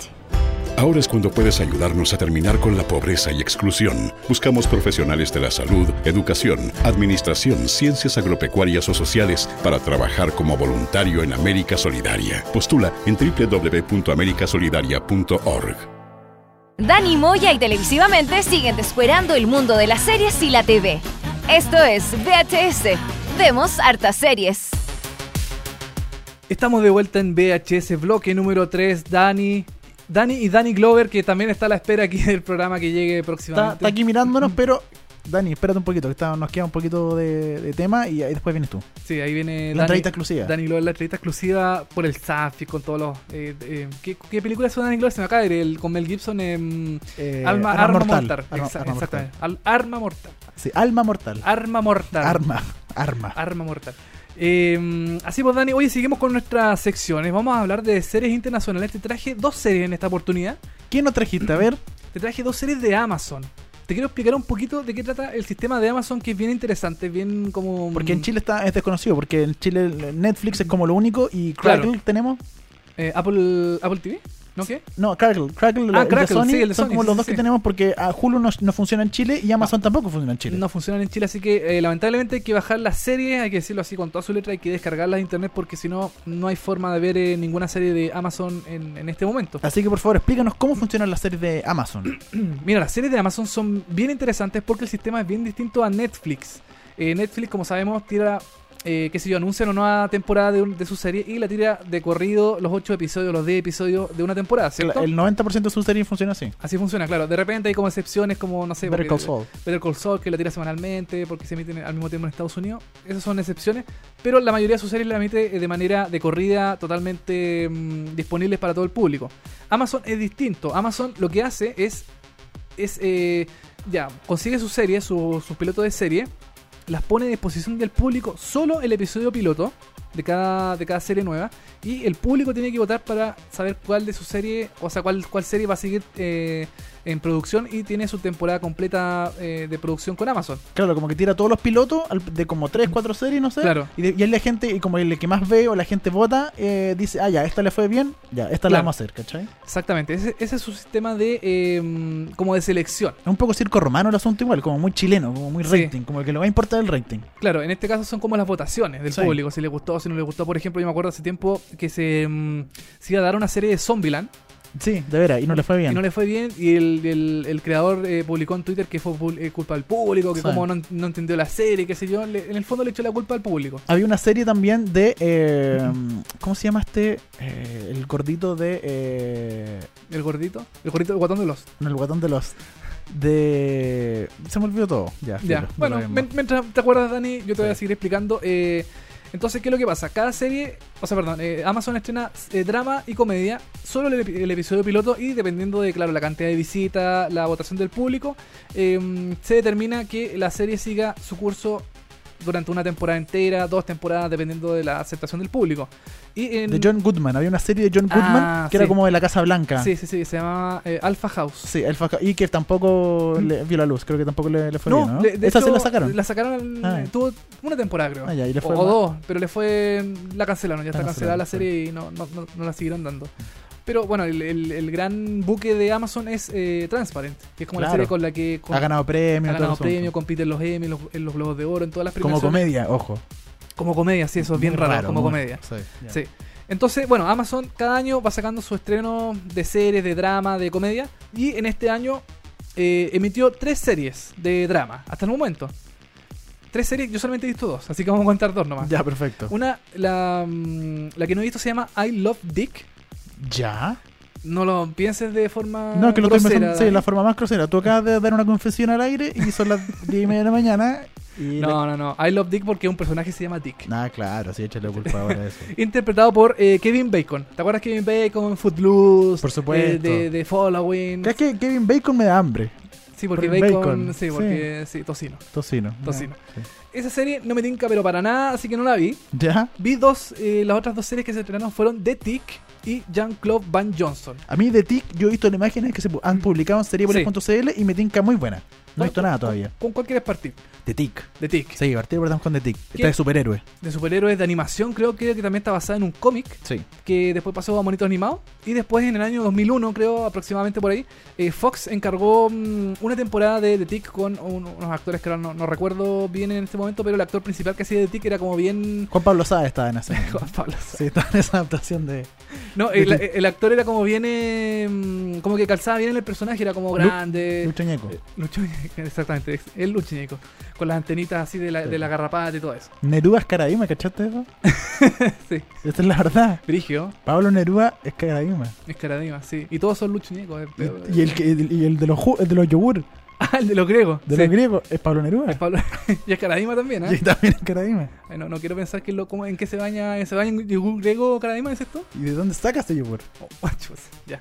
Ahora es cuando puedes ayudarnos a terminar con la pobreza y exclusión. Buscamos profesionales de la salud, educación, administración, ciencias agropecuarias o sociales para trabajar como voluntario en América Solidaria. Postula en www.americasolidaria.org. Dani Moya y televisivamente siguen descuerando el mundo de las series y la TV. Esto es VHS. Vemos hartas series. Estamos de vuelta en VHS bloque número 3. Dani, Dani y Dani Glover, que también está a la espera aquí del programa que llegue próximamente. está aquí mirándonos, pero Dani, espérate un poquito, que está- nos queda un poquito de, de tema y ahí después vienes tú. Sí, ahí viene La Dani, entrevista exclusiva. Dani Glover, la entrevista exclusiva por el Safi, con todos los... eh, eh, ¿qué, qué película es Dani Glover? Se me acaba de ir, el, con Mel Gibson en... Eh, Alma, Arma Arma Mortal. Mortal. Arma- Exa- Arma Mortal. Al- Arma Mortal. Sí, Alma Mortal. Arma Mortal. Arma. Arma. Arma Mortal. Eh, así pues, Dani, hoy seguimos con nuestras secciones. Vamos a hablar de series internacionales. Te traje dos series en esta oportunidad. ¿Quién nos trajiste? A ver. Te traje dos series de Amazon. Te quiero explicar un poquito de qué trata el sistema de Amazon, que es bien interesante, bien como... Porque en Chile está, es desconocido, porque en Chile Netflix es como lo único y Claro. Crackle tenemos. Eh, Apple, Apple TV, ¿no qué? No, Crackle. Crackle, Ah, el Crackle, de Sony, sí, el de son Sony, como sí, los dos sí. que tenemos porque a Hulu no, no funciona en Chile y Amazon tampoco funciona en Chile. No funcionan en Chile, así que eh, lamentablemente hay que bajar las series, hay que decirlo así con toda su letra, hay que descargarlas de internet porque si no, no hay forma de ver eh, ninguna serie de Amazon en, en este momento. Así que por favor explícanos cómo funcionan las series de Amazon. Mira, las series de Amazon son bien interesantes porque el sistema es bien distinto a Netflix. Eh, Netflix, como sabemos, tira, eh, qué sé yo, anuncia una nueva temporada de, un- de su serie y la tira de corrido los 8 episodios, los 10 episodios de una temporada, ¿cierto? El 90% de sus series funciona así. Así funciona, claro. De repente hay como excepciones como, no sé, Better Call Saul. Better Call Saul, que la tira semanalmente porque se emiten al mismo tiempo en Estados Unidos. Esas son excepciones. Pero la mayoría de sus series la emite eh, de manera de corrida, totalmente mm, disponibles para todo el público. Amazon es distinto. Amazon lo que hace es. es eh, ya, consigue sus series, su- sus pilotos de serie, las pone a disposición del público solo el episodio piloto de cada, de cada serie nueva. Y el público tiene que votar para saber cuál de su serie, o sea, cuál, cuál serie va a seguir eh, en producción y tiene su temporada completa eh, de producción con Amazon. Claro, como que tira todos los pilotos al- de como 3, 4 series, no sé. Claro. Y, de- y la gente, y como el que más ve o la gente vota, eh, dice, ah, ya, esta le fue bien, ya, esta la Claro. vamos a hacer, ¿cachai? Exactamente, ese, ese es su sistema de eh, como de selección. Es un poco circo romano el asunto igual, como muy chileno, como muy Sí. rating, como que le va a importar el rating. Claro, en este caso son como las votaciones del Sí. público, si le gustó o si no le gustó. Por ejemplo, yo me acuerdo hace tiempo que se, se iba a dar una serie de Zombieland Sí, de veras, y no le fue bien. y no le fue bien y el, el- el creador eh, publicó en Twitter que fue eh, culpa del público, que Sí. como no, no entendió la serie, qué sé yo. Le- en el fondo le echó la culpa al público. Había una serie también de. eh, ¿Cómo se llama este? Eh, el gordito de. Eh, El gordito, el gordito del guatón de los. no, el guatón de los. De. Se me olvidó todo. Ya, Ya, filo, bueno, mientras te acuerdas, Dani, yo te voy a seguir explicando. eh, entonces, ¿qué es lo que pasa? Cada serie, o sea, perdón, eh, Amazon estrena eh, drama y comedia, solo el, epi- el episodio piloto y dependiendo de, claro, la cantidad de visitas, la votación del público, eh, se determina que la serie siga su curso durante una temporada entera, dos temporadas, dependiendo de la aceptación del público. Y en, De John Goodman. Había una serie de John Goodman Ah, que era sí. como de la Casa Blanca. Sí, sí, sí, se llama eh, Alpha House. Sí, el faca- y que tampoco le vio la luz, creo que tampoco le, le fue bien, ¿no? le- de Esa hecho, sí la sacaron. La sacaron, Ah. tuvo una temporada, creo. Ah, ya, y le o, fue o mal. dos, pero le fue. La cancelaron, ya La está cancelada la serie y no, no, no, no la siguieron dando. Pero bueno, el, el- el gran buque de Amazon es eh, Transparent, que es como la Claro. serie con la que con- Ha ganado premios, ha ganado el asunto. premio, compite en los Emmy, en los, en los Globos de Oro, en todas las Como comedia, ojo. Como comedia, sí, eso es bien raro, como muy- comedia. Sí. Entonces, bueno, Amazon cada año va sacando su estreno de series, de drama, de comedia. Y en este año eh, emitió tres series de drama, hasta el momento. Tres series, yo solamente he visto dos, así que vamos a contar dos nomás. Ya, perfecto. Una, la, mm, la que no he visto se llama I Love Dick. ¿Ya? No lo pienses de forma. No, que lo estoy pensando, sí, la forma más grosera. Tú acabas de dar una confesión al aire y son las 10 y media de la mañana y... No, no, no. I Love Dick porque un personaje se llama Dick. Nada, claro, sí, échale culpa ahora a eso. Interpretado por eh, Kevin Bacon. ¿Te acuerdas Kevin Bacon? Footloose. Por supuesto. eh, de, de Following. Es que Kevin Bacon me da hambre. Sí, porque Por bacon, bacon, sí, porque sí, tocino. Tocino. Tocino. Sí. Esa serie no me tinca pero para nada, así que no la vi. ¿Ya? Vi dos, eh, las otras dos series que se estrenaron fueron The Tick y Jean-Claude Van Johnson. A mí de TIC yo he visto las imágenes que se han publicado en seriepolis.cl y me tinca muy buena. No he visto nada todavía. ¿Con cuál quieres partir? De TIC. The Tick. Sí, partir partamos con The Tick. Está de superhéroe. De superhéroes de animación, creo que, que también está basada en un cómic Sí. que después pasó a monitos animados. Y después, en el año 2001, creo aproximadamente por ahí, eh, Fox encargó mm, una temporada de The Tick con un- unos actores que ahora no, no recuerdo bien en este momento, pero el actor principal que hacía The Tick era como bien. Juan Pablo Sáez estaba en esa. Juan Pablo sí, estaba en esa adaptación de. No, el, el actor era como bien. eh, mm, como que calzaba bien en el personaje, era como Lu- grande. Lucho Ñeco. Eh, Lucho Ñeco, exactamente, es- el Luchiñeco. Con las antenitas así de la, de la garrapata y todo eso. Neruda es Caradima, ¿cachaste eso? Sí. Esta es la verdad. Brigio, Pablo Neruda es Caradima. es caradima, sí. Y todos son Luchiñecos. Y, y el, que- y el de los el de los yogur, Ah, el de los griegos. de sí. los griegos, es Pablo Neruda. Es Pablo- y es caradima también, Y ¿eh? también es Caradima. Ay, no, no quiero pensar que lo, cómo- en qué se baña. ¿Se baña en yogur griego caradima, dices tú? ¿Y de dónde sacas ese yogur? Oh, ya.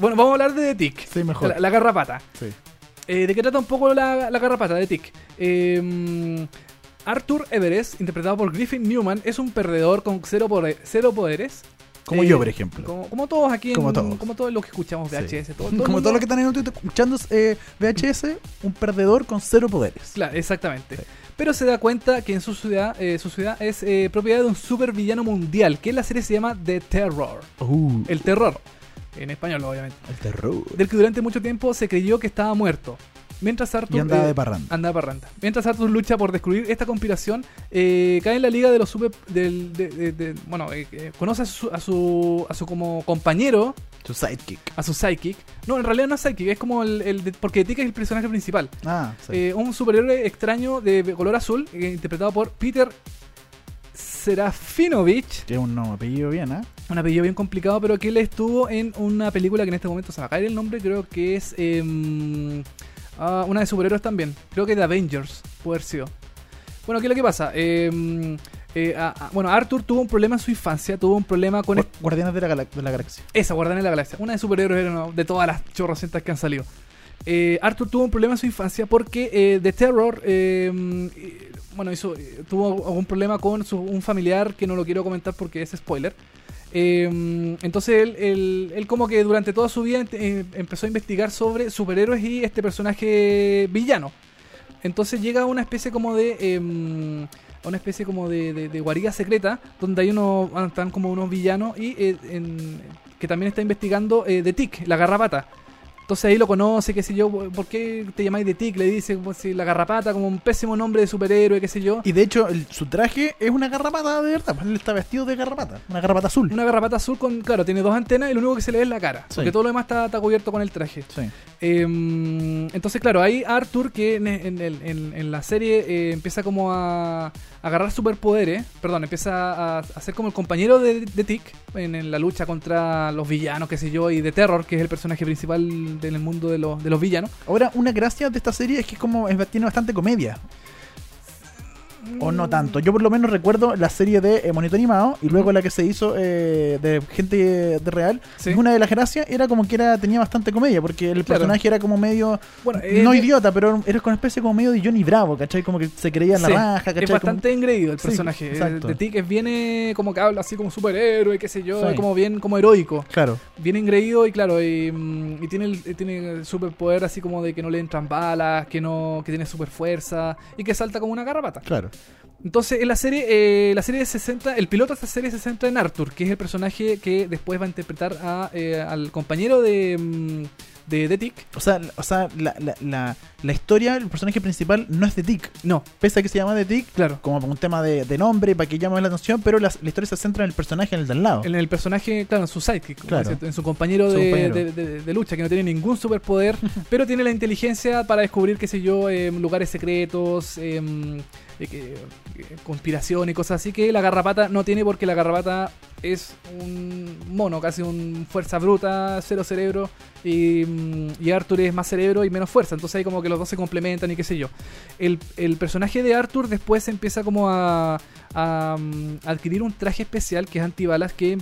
Bueno, vamos a hablar de The Tick. Sí, mejor. La, la garrapata. Sí. Eh, ¿De qué trata un poco la, la garrapata de Tick? Eh, Arthur Everest, interpretado por Griffin Newman, es un perdedor con cero, poder- cero poderes. Como Eh, yo, por ejemplo. Como, como todos aquí, en- Como todos. como todos los que escuchamos Sí. VHS. todo- todo el Como todos los que están en YouTube escuchando eh, VHS, un perdedor con cero poderes. Claro, exactamente. Sí. Pero se da cuenta que en su ciudad, eh, su ciudad es propiedad de un supervillano mundial, que en la serie se llama The Terror. Uh, El terror. En español, obviamente. terror. Del que durante mucho tiempo se creyó que estaba muerto. Mientras Arthur. Y andaba eh, de parranda. Andaba parranda. Mientras Arthur lucha por descubrir esta conspiración, eh, cae en la liga de los super. Del, de- de- de- bueno, eh, eh, conoce a su, a su. a su como compañero, Su sidekick. a su psychic. No, en realidad no es psychic, es como el. el porque Tika es el personaje principal. Ah, sí. Un superhéroe extraño de color azul, interpretado por Peter Serafinovich. que es un no, apellido bien, ¿ah? Un apellido bien complicado, pero que él estuvo en una película que en este momento se va a caer el nombre, creo que es em, ah, una de superhéroes también. Creo que de Avengers, puede haber sido. Bueno, ¿qué es lo que pasa? Em, eh, a- a- bueno, Arthur tuvo un problema en su infancia, tuvo un problema con Gu- Guardianes de la, de la Galaxia. esa, Guardianes de la Galaxia. Una de superhéroes era una- de todas las chorrocientas que han salido. Eh, Arthur tuvo un problema en su infancia porque eh, The Terror, eh, eh, bueno, hizo, eh, tuvo algún problema con su- un familiar que no lo quiero comentar porque es spoiler. Eh, entonces él, él- él como que durante toda su vida eh, empezó a investigar sobre superhéroes y este personaje villano. Entonces llega a una especie como de... eh, a una especie como de, de- guarida secreta donde hay unos están como unos villanos y eh, que también está investigando de Tic, la garrapata. Entonces ahí lo conoce, qué sé yo, ¿por qué te llamáis de Tic? Le dice como si la garrapata, como un pésimo nombre de superhéroe, qué sé yo. Y de hecho, el- su traje es una garrapata de verdad. pues Él está vestido de garrapata. Una garrapata azul. Una garrapata azul con, claro, tiene dos antenas y lo único que se le ve es la cara. Sí. Porque todo lo demás está, está cubierto con el traje. Sí. Eh, entonces, claro, ahí Arthur, que en, la serie eh, empieza como a, agarrar superpoderes, perdón, empieza a, ser como el compañero de, Tick en, la lucha contra los villanos, qué sé yo, y de Terror, que es el personaje principal del mundo de los, de los villanos. Ahora, una gracia de esta serie es que como tiene bastante comedia. O no tanto. Yo por lo menos recuerdo la serie de eh, Monito Animado y luego la que se hizo eh, de gente de real. Sí. Y una de las gracias era como que era tenía bastante comedia porque el Claro. personaje era como medio... Bueno, eh, no eh, idiota, pero era con especie como medio de Johnny Bravo, ¿cachai? Como que se creía en la Sí, raja, ¿cachai? Es bastante engreído el Sí, personaje. Eh, exacto. De Tick es bien eh, como que habla así como superhéroe, qué sé yo, Sí. como bien como heroico. Claro. bien engreído y claro, y, mm, y tiene el, eh, tiene el superpoder así como de que no le entran balas, que no que tiene super fuerza y que salta como una garrapata. Claro. Entonces, en la serie eh, la serie se centra, el piloto de esta serie se centra en Arthur, que es el personaje que después va a interpretar a, eh, al compañero de mm, de, de Tick. O sea, o sea la, la, la, la historia, el personaje principal no es de Tick. No, Pese a que se llama de Tick, claro. como un tema de, de nombre, para que llame la atención, pero la, historia se centra en el personaje, en el de al lado. En el personaje, claro, en su sidekick, Claro. en su compañero, Su de, compañero. de- de- de lucha, que no tiene ningún superpoder, pero tiene la inteligencia para descubrir, qué sé yo, em, lugares secretos, eh, que- que- conspiración y cosas así, que la garrapata no tiene porque la garrapata es un mono, casi un fuerza bruta, cero cerebro, y, mm, y Arthur es más cerebro y menos fuerza, entonces ahí como que los dos se complementan y qué sé yo. El, el personaje de Arthur después empieza como a, a, mm, adquirir un traje especial que es antibalas, que, eh,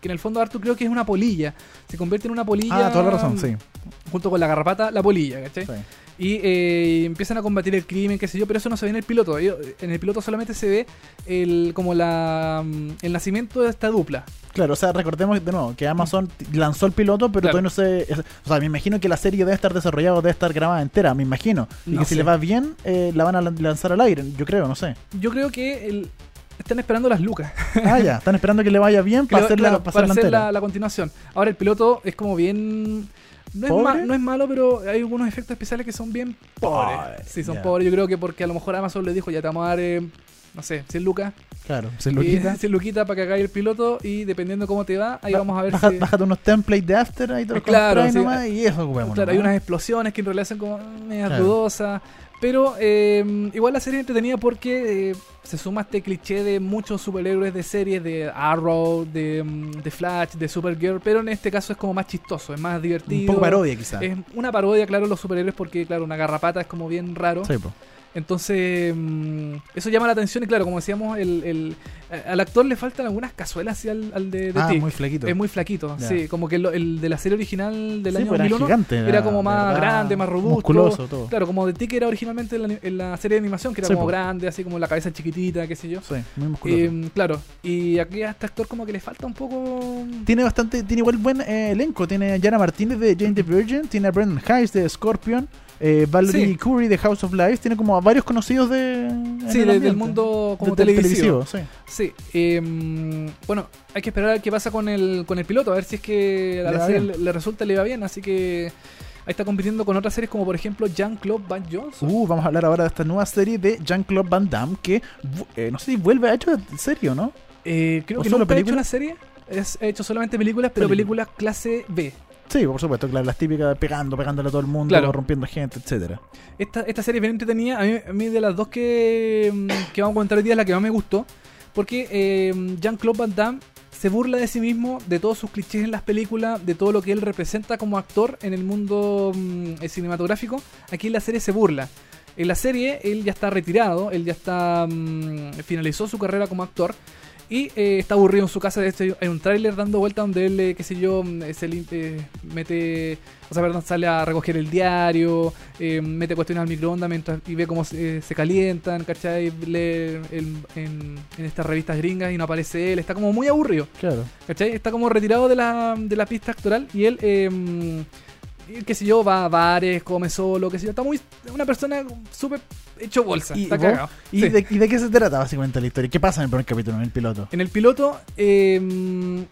que en el fondo Arthur creo que es una polilla, se convierte en una polilla. Ah, toda la razón, sí. Junto con la garrapata, la polilla, ¿cachai? Sí. Y eh, empiezan a combatir el crimen, qué sé yo, pero eso no se ve en el piloto. En el piloto solamente se ve el, como la, mm, el nacimiento de esta dupla. Claro, o sea, recordemos de nuevo que Amazon lanzó el piloto, pero Claro. todavía no sé. es- O sea, me imagino que la serie debe estar desarrollada, debe estar grabada entera, me imagino. Y que si le va bien, eh, la van a lan- lanzar al aire, yo creo, no sé. Yo creo que el- están esperando las lucas. Ah, ya, están esperando que le vaya bien para hacerla, claro, para para hacer la, la continuación. Ahora el piloto es como bien... No es, ma- no es malo, pero hay algunos efectos especiales que son bien pobres. Pobre, Sí, son ya. pobres. Yo creo que porque a lo mejor Amazon le dijo, ya te vamos a dar, eh, no sé, 100 lucas. Claro, se Y- lo quita. 100 luquitas para que hagáis el piloto y dependiendo cómo te va, ahí Ba- vamos a ver baja- si... Bájate unos templates de After ahí te los Claro, sí. nomás y eso ocupemos. Claro, hay unas explosiones que en realidad son como medias Claro. dudosas. Pero eh, igual la serie es entretenida porque eh, se suma este cliché de muchos superhéroes de series, de Arrow, de, mm, de Flash, de Supergirl. Pero en este caso es como más chistoso, es más divertido. Un poco parodia quizás. Es una parodia, claro, los superhéroes porque, claro, una garrapata es como bien raro. Sí, po. Entonces, mm, eso llama la atención y claro, como decíamos, el, al actor le faltan algunas cazuelas así al, al de, de Ah, muy flaquito. Es muy flaquito, Ya. sí. Como que el, el de la serie original del Sí, año pues era 2001 gigante, era, era, como más verdad, grande, más robusto. musculoso, todo. Claro, como de Tick era originalmente en la, en la serie de animación, que era Sí, como po. grande, así como la cabeza chiquitita, qué sé yo. Sí, muy musculoso. Eh, claro, y aquí a este actor como que le falta un poco... tiene bastante, tiene igual buen eh, elenco. Tiene a Jana Martínez de Jane the Virgin, tiene a Brendan Hayes de Scorpion, eh, Valerie Sí. Curry de House of Lies, tiene como a varios conocidos de Sí, el de- del mundo como De- del televisivo. sí. Sí, eh, bueno, hay que esperar a ver qué pasa con el, con el piloto, a ver si es que a Le la serie le, le resulta, le va bien, así que ahí está compitiendo con otras series como por ejemplo Jean-Claude Van Johnson. Uh, vamos a hablar ahora de esta nueva serie de Jean-Claude Van Damme que eh, no sé si vuelve a hecho serio, ¿no? Eh, creo ¿O que solo nunca ha hecho una serie, es, ha hecho solamente películas, pero películas clase B. Sí, por supuesto, claro, las típicas pegando, pegándole a todo el mundo, Claro. rompiendo gente, etcétera. Esta, esta serie es bien entretenida. A mí, a mí de las dos que, mm, que vamos a contar hoy día es la que más me gustó. Porque eh, Jean-Claude Van Damme se burla de sí mismo, de todos sus clichés en las películas, de todo lo que él representa como actor en el mundo mm, cinematográfico. Aquí en la serie se burla. En la serie él ya está retirado, él ya está mm, finalizó su carrera como actor. Y eh, está aburrido en su casa. De hecho, hay un tráiler dando vuelta donde él, eh, qué sé yo, mm, se lim- eh, mete. O sea, perdón, sale a recoger el diario, eh, mete cuestiones al microondas mientras, y ve cómo se, eh, se calientan, ¿cachai? Lee en, en estas revistas gringas y no aparece él. Está como muy aburrido. Claro. ¿Cachai? Está como retirado de la, de la pista actoral y él, eh, y qué sé yo, va a bares, come solo, qué sé yo. Está muy. Una persona súper hecho bolsa. ¿Y, está vos? cagado. ¿Y, Sí. de, y de qué se trata básicamente la historia? ¿Qué pasa en el primer capítulo, en el piloto? En el piloto, eh,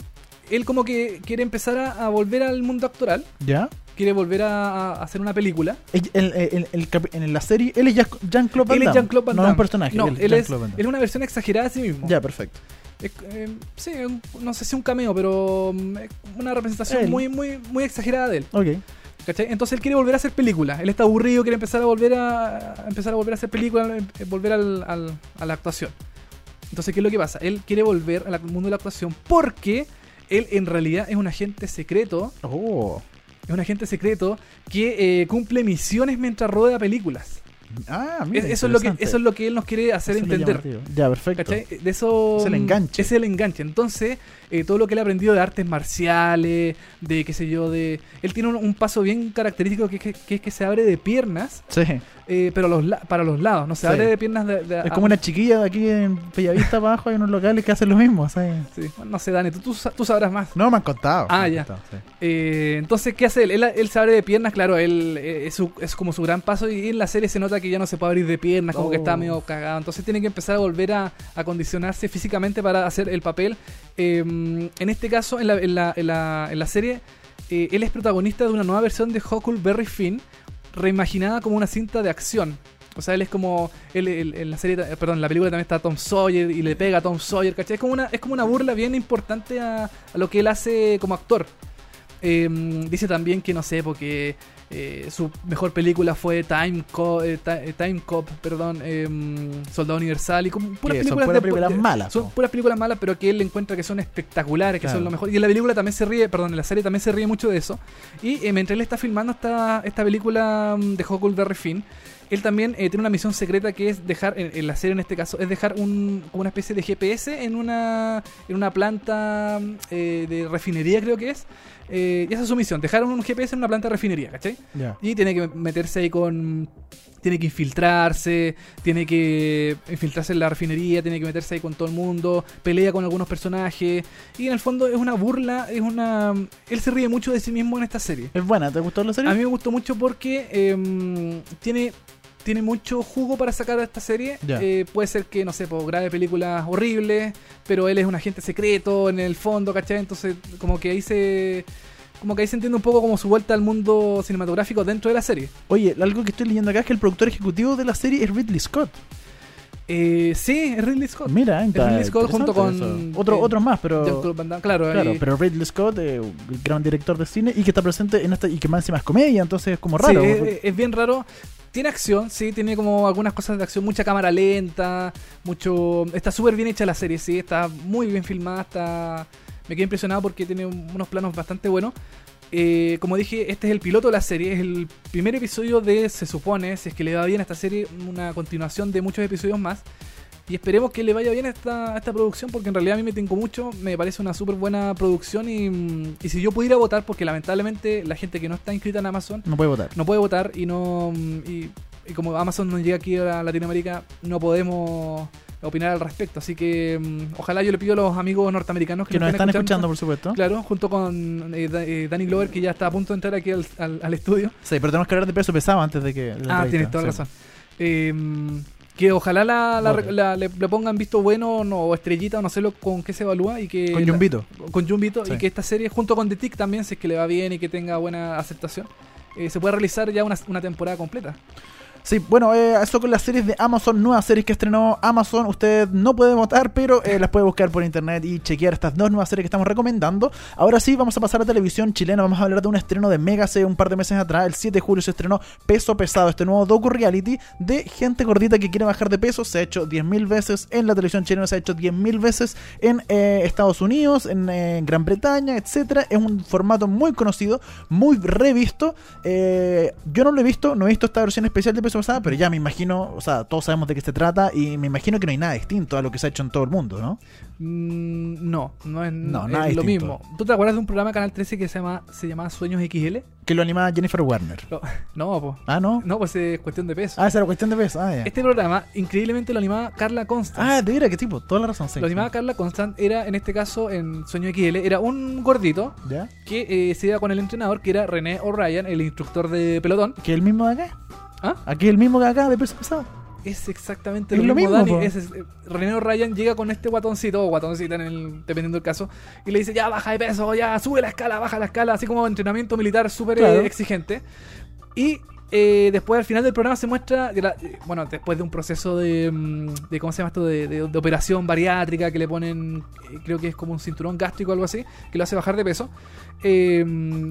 él como que quiere empezar a, a volver al mundo actoral. ¿Ya? Quiere volver a, a hacer una película. El- el- el- el capi- en la serie, él es Jean- Jean-Claude Van Él es Damme. Jean-Claude Van No es un personaje. No, él él, es, él es una versión exagerada de sí mismo. Ya, perfecto. Es, eh, sí, no sé si un cameo, pero es una representación Él. muy, muy, muy exagerada de él. Ok. ¿Cachai? Entonces él quiere volver a hacer películas. Él está aburrido, quiere empezar a volver a, a empezar a volver a hacer películas, em- volver al, al- a la actuación. Entonces, ¿qué es lo que pasa? Él quiere volver al mundo de la actuación porque él en realidad es un agente secreto, Oh. es un agente secreto que eh, cumple misiones mientras rueda películas. Ah, mira, Es- eso, es lo que, eso es lo que él nos quiere hacer Eso entender. Ya, perfecto. ¿Cachai? De eso. Es el enganche. Es el enganche. Entonces, eh, todo lo que él ha aprendido de artes marciales, de qué sé yo, de. Él tiene un, un paso bien característico que- que es que se abre de piernas, Sí. Eh, pero los la- para los lados. No se Sí. abre de piernas de. de- Es como una chiquilla de aquí en Bellavista abajo, hay unos locales que hacen lo mismo, ¿sabes? Sí. No sé, Dani, tú, tú, sa- tú sabrás más. No, me han contado. Ah, han ya. contado, sí. Eh, entonces, ¿qué hace él? él? él se abre de piernas, claro, él eh, es, su- es como su gran paso y en la serie se nota que ya no se puede abrir de piernas, como que está Oh. medio cagado. Entonces tiene que empezar a volver a, a condicionarse físicamente para hacer el papel. Eh, en este caso, en la, en la, en la, en la serie, eh, él es protagonista de una nueva versión de Huckleberry Finn, reimaginada como una cinta de acción. O sea, él es como. Él, en la serie, ta- perdón, la película también está Tom Sawyer y le pega a Tom Sawyer, ¿cachai? Es como una, es como una burla bien importante a, lo que él hace como actor. Eh, dice también que no sé, porque eh, su mejor película fue Time, Co- eh, eh, Time Cop, perdón, eh, Soldado Universal y como puras películas, puras de- películas de- malas, Son po. puras películas malas, pero que él encuentra que son espectaculares, que Claro. son lo mejor. Y en la película también se ríe, perdón, en la serie también se ríe mucho de eso. Y mientras él está filmando esta, esta película mm, de Huckleberry Finn, él también eh, tiene una misión secreta que es dejar, en, en la serie en este caso, es dejar un, como una especie de GPS en una, en una planta eh, de refinería, creo que es. Eh, y esa es su misión, dejar un GPS en una planta de refinería, ¿cachai? Ya. Y tiene que meterse ahí con. Tiene que infiltrarse, tiene que infiltrarse en la refinería, tiene que meterse ahí con todo el mundo, pelea con algunos personajes. Y en el fondo es una burla, es una. Él se ríe mucho de sí mismo en esta serie. Es buena, ¿te gustó la serie? A mí me gustó mucho porque em, tiene, tiene mucho jugo para sacar a esta serie. Eh, puede ser que, no sé, pues, grabe películas horribles, pero él es un agente secreto en el fondo, ¿cachai? Entonces, como que ahí se. Como que ahí se entiende un poco como su vuelta al mundo cinematográfico dentro de la serie. Oye, algo que estoy leyendo acá es que el productor ejecutivo de la serie es Ridley Scott. Eh, sí, es Ridley Scott. Mira, está Ridley Scott junto con. Otro, eh, otros más, pero... Claro, Claro, pero Ridley Scott, eh, gran director de cine, y que está presente en esta, y que más encima es comedia, entonces es como raro. Sí, es, es bien raro. Tiene acción, sí, tiene como algunas cosas de acción, mucha cámara lenta, mucho... Está súper bien hecha la serie, sí, está muy bien filmada, está... Me quedé impresionado porque tiene un- unos planos bastante buenos. Eh, como dije, este es el piloto de la serie, es el primer episodio de, se supone, si es que le va bien a esta serie, una continuación de muchos episodios más. Y esperemos que le vaya bien a esta, a esta producción, porque en realidad a mí me tengo mucho, me parece una súper buena producción y, mm, y si yo pudiera votar, porque lamentablemente la gente que no está inscrita en Amazon no puede votar. no puede votar y no mm, y, y como Amazon no llega aquí a Latinoamérica no podemos opinar al respecto. Así que mm, ojalá yo le pido a los amigos norteamericanos que, Que nos están escuchando, por supuesto. claro junto con eh, Da- eh, Danny Glover que ya está a punto de entrar aquí al, al- al estudio. Sí, pero tenemos que hablar de peso pesado antes de que... ah tienes toda la razón. Eh, que ojalá la, la- le, le pongan visto bueno no, o estrellita o no sé lo, con qué se evalúa y que Con Jumbito. con Jumbito Sí. y que esta serie junto con The Tick también si es que le va bien y que tenga buena aceptación eh, se puede realizar ya una, una temporada completa Sí, bueno, eh, eso con las series de Amazon, nuevas series que estrenó Amazon. Usted no puede votar, pero eh, las puede buscar por internet y chequear estas dos nuevas series que estamos recomendando. Ahora sí, vamos a pasar a televisión chilena. Vamos a hablar de un estreno de Mega hace un par de meses atrás. El 7 de julio se estrenó Peso Pesado, este nuevo docu-reality de gente gordita que quiere bajar de peso. Se ha hecho 10.000 veces en la televisión chilena, se ha hecho 10.000 veces en eh, Estados Unidos, en Gran Bretaña, etcétera. Es un formato muy conocido, muy revisto. Yo no lo he visto, no he visto esta versión especial de Peso peso pesado, pero ya me imagino, o sea, todos sabemos de qué se trata y me imagino que no hay nada distinto a lo que se ha hecho en todo el mundo, ¿no? Mm, no, no es, No, es nada lo distinto. mismo. ¿Tú te acuerdas de un programa de Canal 13 que se llama se llamaba Sueños XL? Que lo animaba Jennifer Warner. No, no, pues. Ah, ¿no? No, pues es cuestión de peso. Ah, esa era cuestión de peso. Ah, ya. Este programa, increíblemente, lo animaba Carla Constant. Ah, de veras, qué tipo, toda la razón, sí. lo animaba Carla Constant era, en este caso, en Sueño XL, era un gordito ¿Ya? que eh, se iba con el entrenador, que era René O'Ryan, el instructor de pelotón. ¿Que el mismo de acá? ¿Ah? ¿Aquí el mismo que acá de peso pesado? Es exactamente Es lo mismo, Dani. Es- es- René O'Ryan llega con este guatoncito, o guatoncita en el, dependiendo del caso, y le dice, ya baja de peso, ya sube la escala, baja la escala, así como entrenamiento militar súper eh, Claro. exigente. Y eh, después al final del programa se muestra, la- eh, bueno, después de un proceso de, mm, de ¿cómo se llama esto? De, de- de operación bariátrica que le ponen, eh, creo que es como un cinturón gástrico o algo así, que lo hace bajar de peso. eh,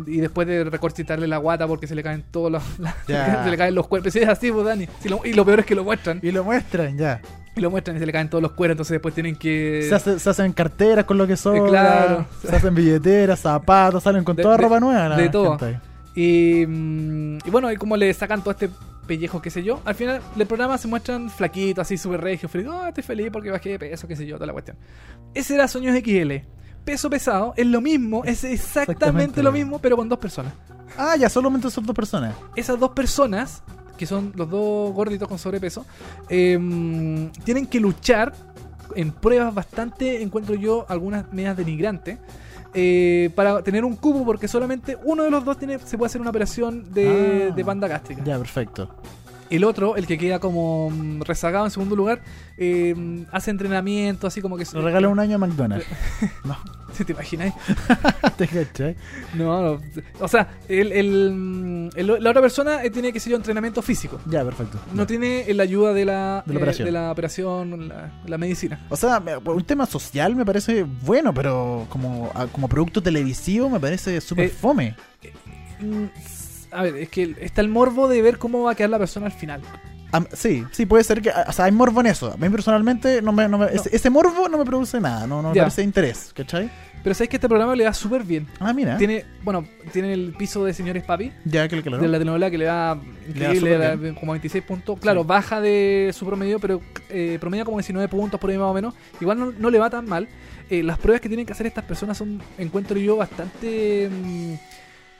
y después de recorchitarle la guata porque se le caen todos los, la- se le caen los cuerpos. Sí, es así, pues, Dani. Sí, lo- y lo peor es que lo muestran. Y lo muestran, ya. Y lo muestran y se le caen todos los cueros, entonces después tienen que... Se, hace- se hacen carteras con lo que son. claro. Se hacen billeteras, zapatos, salen con De- toda ropa nueva. de todo. gente. Y, mm, y bueno, y como le sacan todo este pellejo, qué sé yo, al final del programa se muestran flaquitos, así súper regios, feliz, oh, estoy feliz porque bajé de peso, qué sé yo, toda la cuestión. Ese era Sueños XL. Peso pesado es lo mismo, es exactamente, Exactamente lo mismo, pero con dos personas. Ah, ya solamente son dos personas. Esas dos personas, que son los dos gorditos con sobrepeso, em, tienen que luchar en pruebas bastante, encuentro yo, algunas medias denigrantes. Eh, para tener un cubo, porque solamente uno de los dos tiene, se puede hacer una operación de, Ah. de banda gástrica. Ya, perfecto. El otro, el que queda como mm, rezagado en segundo lugar, eh, hace entrenamiento, así como que... Le regalan un año a McDonald's. no, ¿Sí ¿Te imagináis? te cachai. No, no. O sea, el, el, el- la otra persona eh, tiene que ser entrenamiento físico. Ya, perfecto. No Ya. tiene la ayuda de la, De la eh, operación. de la, operación, la, la medicina. O sea, un tema social me parece bueno, pero como, como producto televisivo me parece súper Eh, fome. Mm, A ver, es que está el morbo de ver cómo va a quedar la persona al final. Sí, sí, puede ser que. O sea, hay morbo en eso. A mí personalmente, no me, no me- Ese, ese morbo no me produce nada, no, no me parece interés, ¿cachai? Pero sabes que este programa le da súper bien. Ah, mira. Tiene, bueno, tiene el piso de señores papi. Ya, que claro. de la telenovela que le da increíble, le da como 26 puntos. Claro, Sí. baja de su promedio, pero eh, promedio como 19 puntos por ahí más o menos. Igual no, no le va tan mal. Eh, las pruebas que tienen que hacer estas personas son, encuentro yo, bastante mm,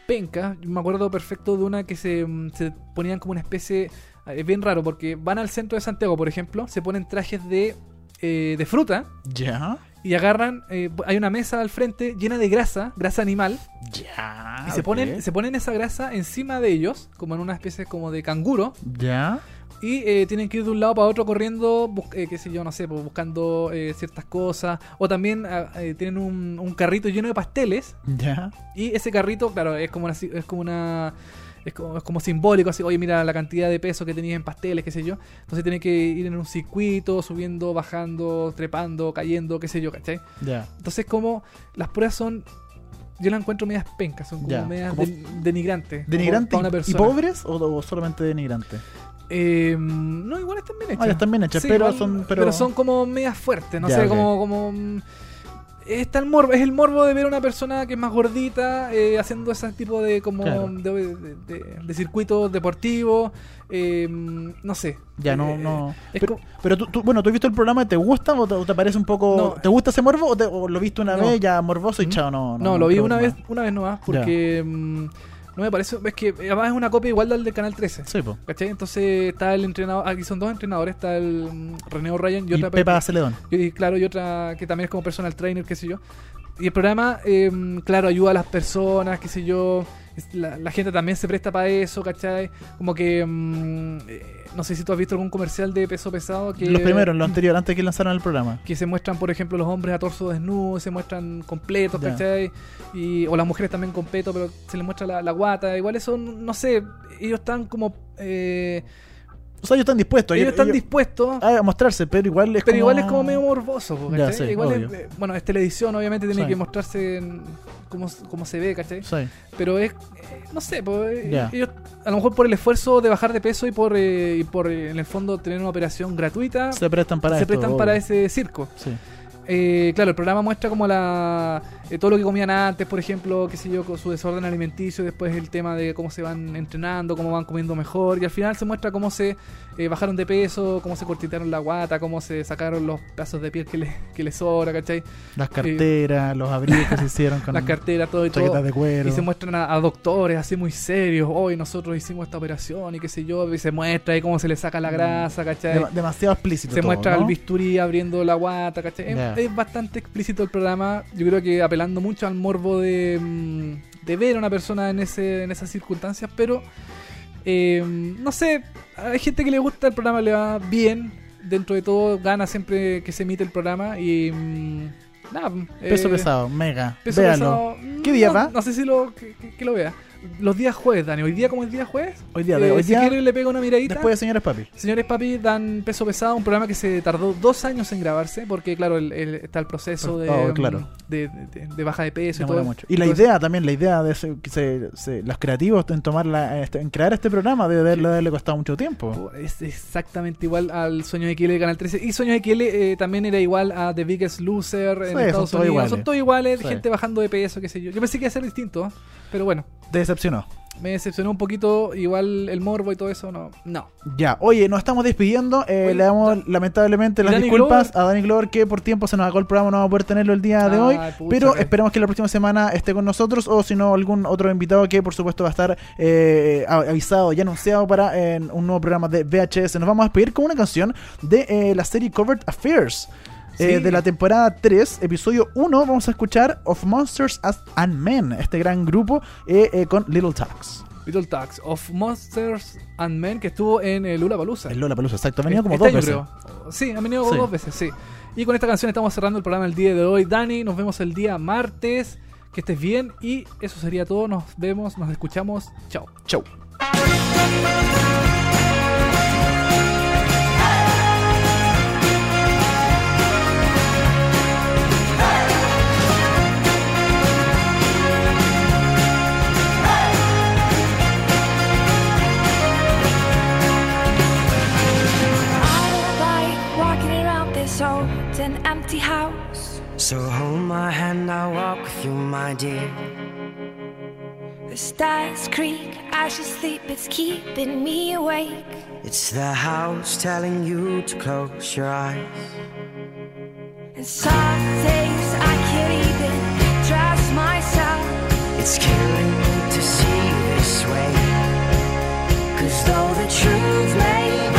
pencas. Yo me acuerdo perfecto de una que se, mm, se ponían como una especie... Es bien raro porque van al centro de Santiago, por ejemplo, se ponen trajes de, eh, de fruta Ya. y agarran, eh, hay una mesa al frente llena de grasa, grasa animal, Ya. y se ponen, se ponen esa grasa encima de ellos, como en una especie como de canguro, Ya. Y eh, tienen que ir de un lado para otro corriendo, eh, qué sé yo, no sé, pues, buscando eh, ciertas cosas. O también ah, eh, tienen un, un carrito lleno de pasteles, Ya. y ese carrito, claro, es como una, es como una es como, es como simbólico, así, oye, mira la cantidad de peso que tenías en pasteles, qué sé yo. Entonces tienen que ir en un circuito, subiendo, bajando, trepando, cayendo, qué sé yo, ¿cachai? Ya. Entonces como las pruebas son, yo las encuentro medias pencas, son como Ya, medias como- denigrantes. como ¿Denigrante para una y- pobres o, o solamente denigrante? Eh, no, igual están bien hechas. Ah, están bien hechas, Sí, pero igual- son. Pero, son como medias fuertes, no Ya, sé, como... como Está el morbo, es el morbo de ver a una persona que es más gordita eh, haciendo ese tipo de como Claro. de, de- de- de circuitos deportivos, eh, no sé. Ya, no. Eh, no. pero como- pero tú, tú- bueno, ¿tú has visto el programa? ¿Te gusta o te, o te parece un poco. No. ¿Te gusta ese morbo o, te- o lo viste una No. vez ya morboso y ¿Mm? chao? No, No, lo vi una vez, una vez nomás, porque mm, no me parece, es que además es una copia igual del del Canal 13. Sí, po. ¿Cachai? Entonces está el entrenador, aquí son dos entrenadores, está el mm, René O'Ryan y Y, otra Pepa Celedón. Y claro, y otra que también es como personal trainer, qué sé yo. Y el programa, eh, claro, ayuda a las personas, qué sé yo. La, la gente también se presta para eso, ¿cachai? Como que. mm, eh, no sé si tú has visto algún comercial de peso pesado que. Los primeros, los anteriores, antes que lanzaran el programa. Que se muestran, por ejemplo, los hombres a torso desnudo, se muestran completos, Ya. ¿cachai? Y, o las mujeres también completo, pero se les muestra la, la guata. Igual eso, no sé, ellos están como. eh, O sea, ellos están dispuestos. ellos están dispuestos a mostrarse, pero igual es pero como... igual es como medio morboso, Ya, igual es, eh, bueno, es televisión, obviamente tiene Sí. que mostrarse en cómo, cómo se ve, ¿cachai? Sí. Pero es, eh, no sé, Ya. ellos a lo mejor por el esfuerzo de bajar de peso y por, eh, y por en el fondo tener una operación gratuita, Se prestan para se esto, prestan obvio. para ese circo. Sí. Eh, claro, el programa muestra como la eh, todo lo que comían antes, por ejemplo, qué sé yo, con su desorden alimenticio, después el tema de cómo se van entrenando, cómo van comiendo mejor, y al final se muestra cómo se eh, bajaron de peso, cómo se cortitaron la guata, cómo se sacaron los pedazos de piel que les, que les sobra, ¿cachai? Las carteras, los abrigos que se hicieron con Las carteras, todo y todo. de cuero. Y se muestran a, a doctores así muy serios. Hoy nosotros hicimos esta operación y qué sé yo. Y se muestra ahí cómo se le saca la grasa, ¿cachai? Dema- demasiado explícito. se todo, muestra ¿no? al bisturí abriendo la guata, ¿cachai? Ya. Es, bastante explícito el programa. Yo creo que apelando mucho al morbo de, mm, de ver a una persona en, ese, en esas circunstancias. Pero, eh, no sé, hay gente que le gusta el programa, le va bien. Dentro de todo, gana siempre que se emite el programa. Y. mm, nada. Peso eh, pesado, mega. Peso Véalo. pesado, ¿Qué día no, va? No sé si lo, que, que- que lo vea. Los días jueves, Dani. Hoy día, como es día jueves, Hoy día, de- eh, hoy si día le pega una miradita. después de Señores Papi. Señores papi, dan peso pesado, un programa que se tardó dos años en grabarse, porque claro, el- el- está el proceso de, Oh, claro. de, de- de baja de peso y todo. mucho. Y la idea también, la idea de ese- que se, se- los creativos en tomar la, este- en crear este programa debe haberle, haberle costado mucho tiempo. Es exactamente igual al Sueño de Kiel de Canal 13. Y Sueño de Kiel eh, también era igual a The Biggest Loser en Sí, son Estados todos Unidos. iguales. Son todos iguales, Sí. gente bajando de peso, qué sé yo. Yo pensé que iba a ser distinto, pero bueno, Te decepcionó. me decepcionó un poquito. Igual el morbo y todo eso, no. No. Ya, oye, nos estamos despidiendo. eh, le damos lamentablemente ¿y las Danny disculpas Glover? a Dani Glover que por tiempo se nos acabó el programa, no vamos a poder tenerlo el día de hoy. pucha, pero que- esperamos que la próxima semana esté con nosotros o si no algún otro invitado que por supuesto va a estar eh, avisado y anunciado para en un nuevo programa de VHS. Nos vamos a despedir con una canción de eh, la serie Covered Affairs. Eh, de la temporada 3, episodio 1, vamos a escuchar Of Monsters and Men, este gran grupo eh, eh, con Little Talks. Little Talks of Monsters and Men que estuvo en el Lula Palusa. El Lola Palusa, exacto. Ha venido como Este dos año, veces. creo. Sí, han venido como Sí. dos veces, sí. Y con esta canción estamos cerrando el programa el día de hoy. Dani, nos vemos el día martes. Que estés bien. Y eso sería todo. Nos vemos, nos escuchamos. Chao. Chau. My hand, I'll walk with you, my dear. The stars creak as you sleep, it's keeping me awake. It's the house telling you to close your eyes. And some days I can't even trust myself. It's killing me to see you this way. Cause though the truth may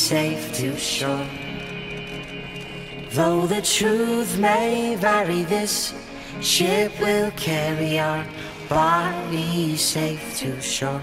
safe to shore. Though the truth may vary, this ship will carry our bodies safe to shore.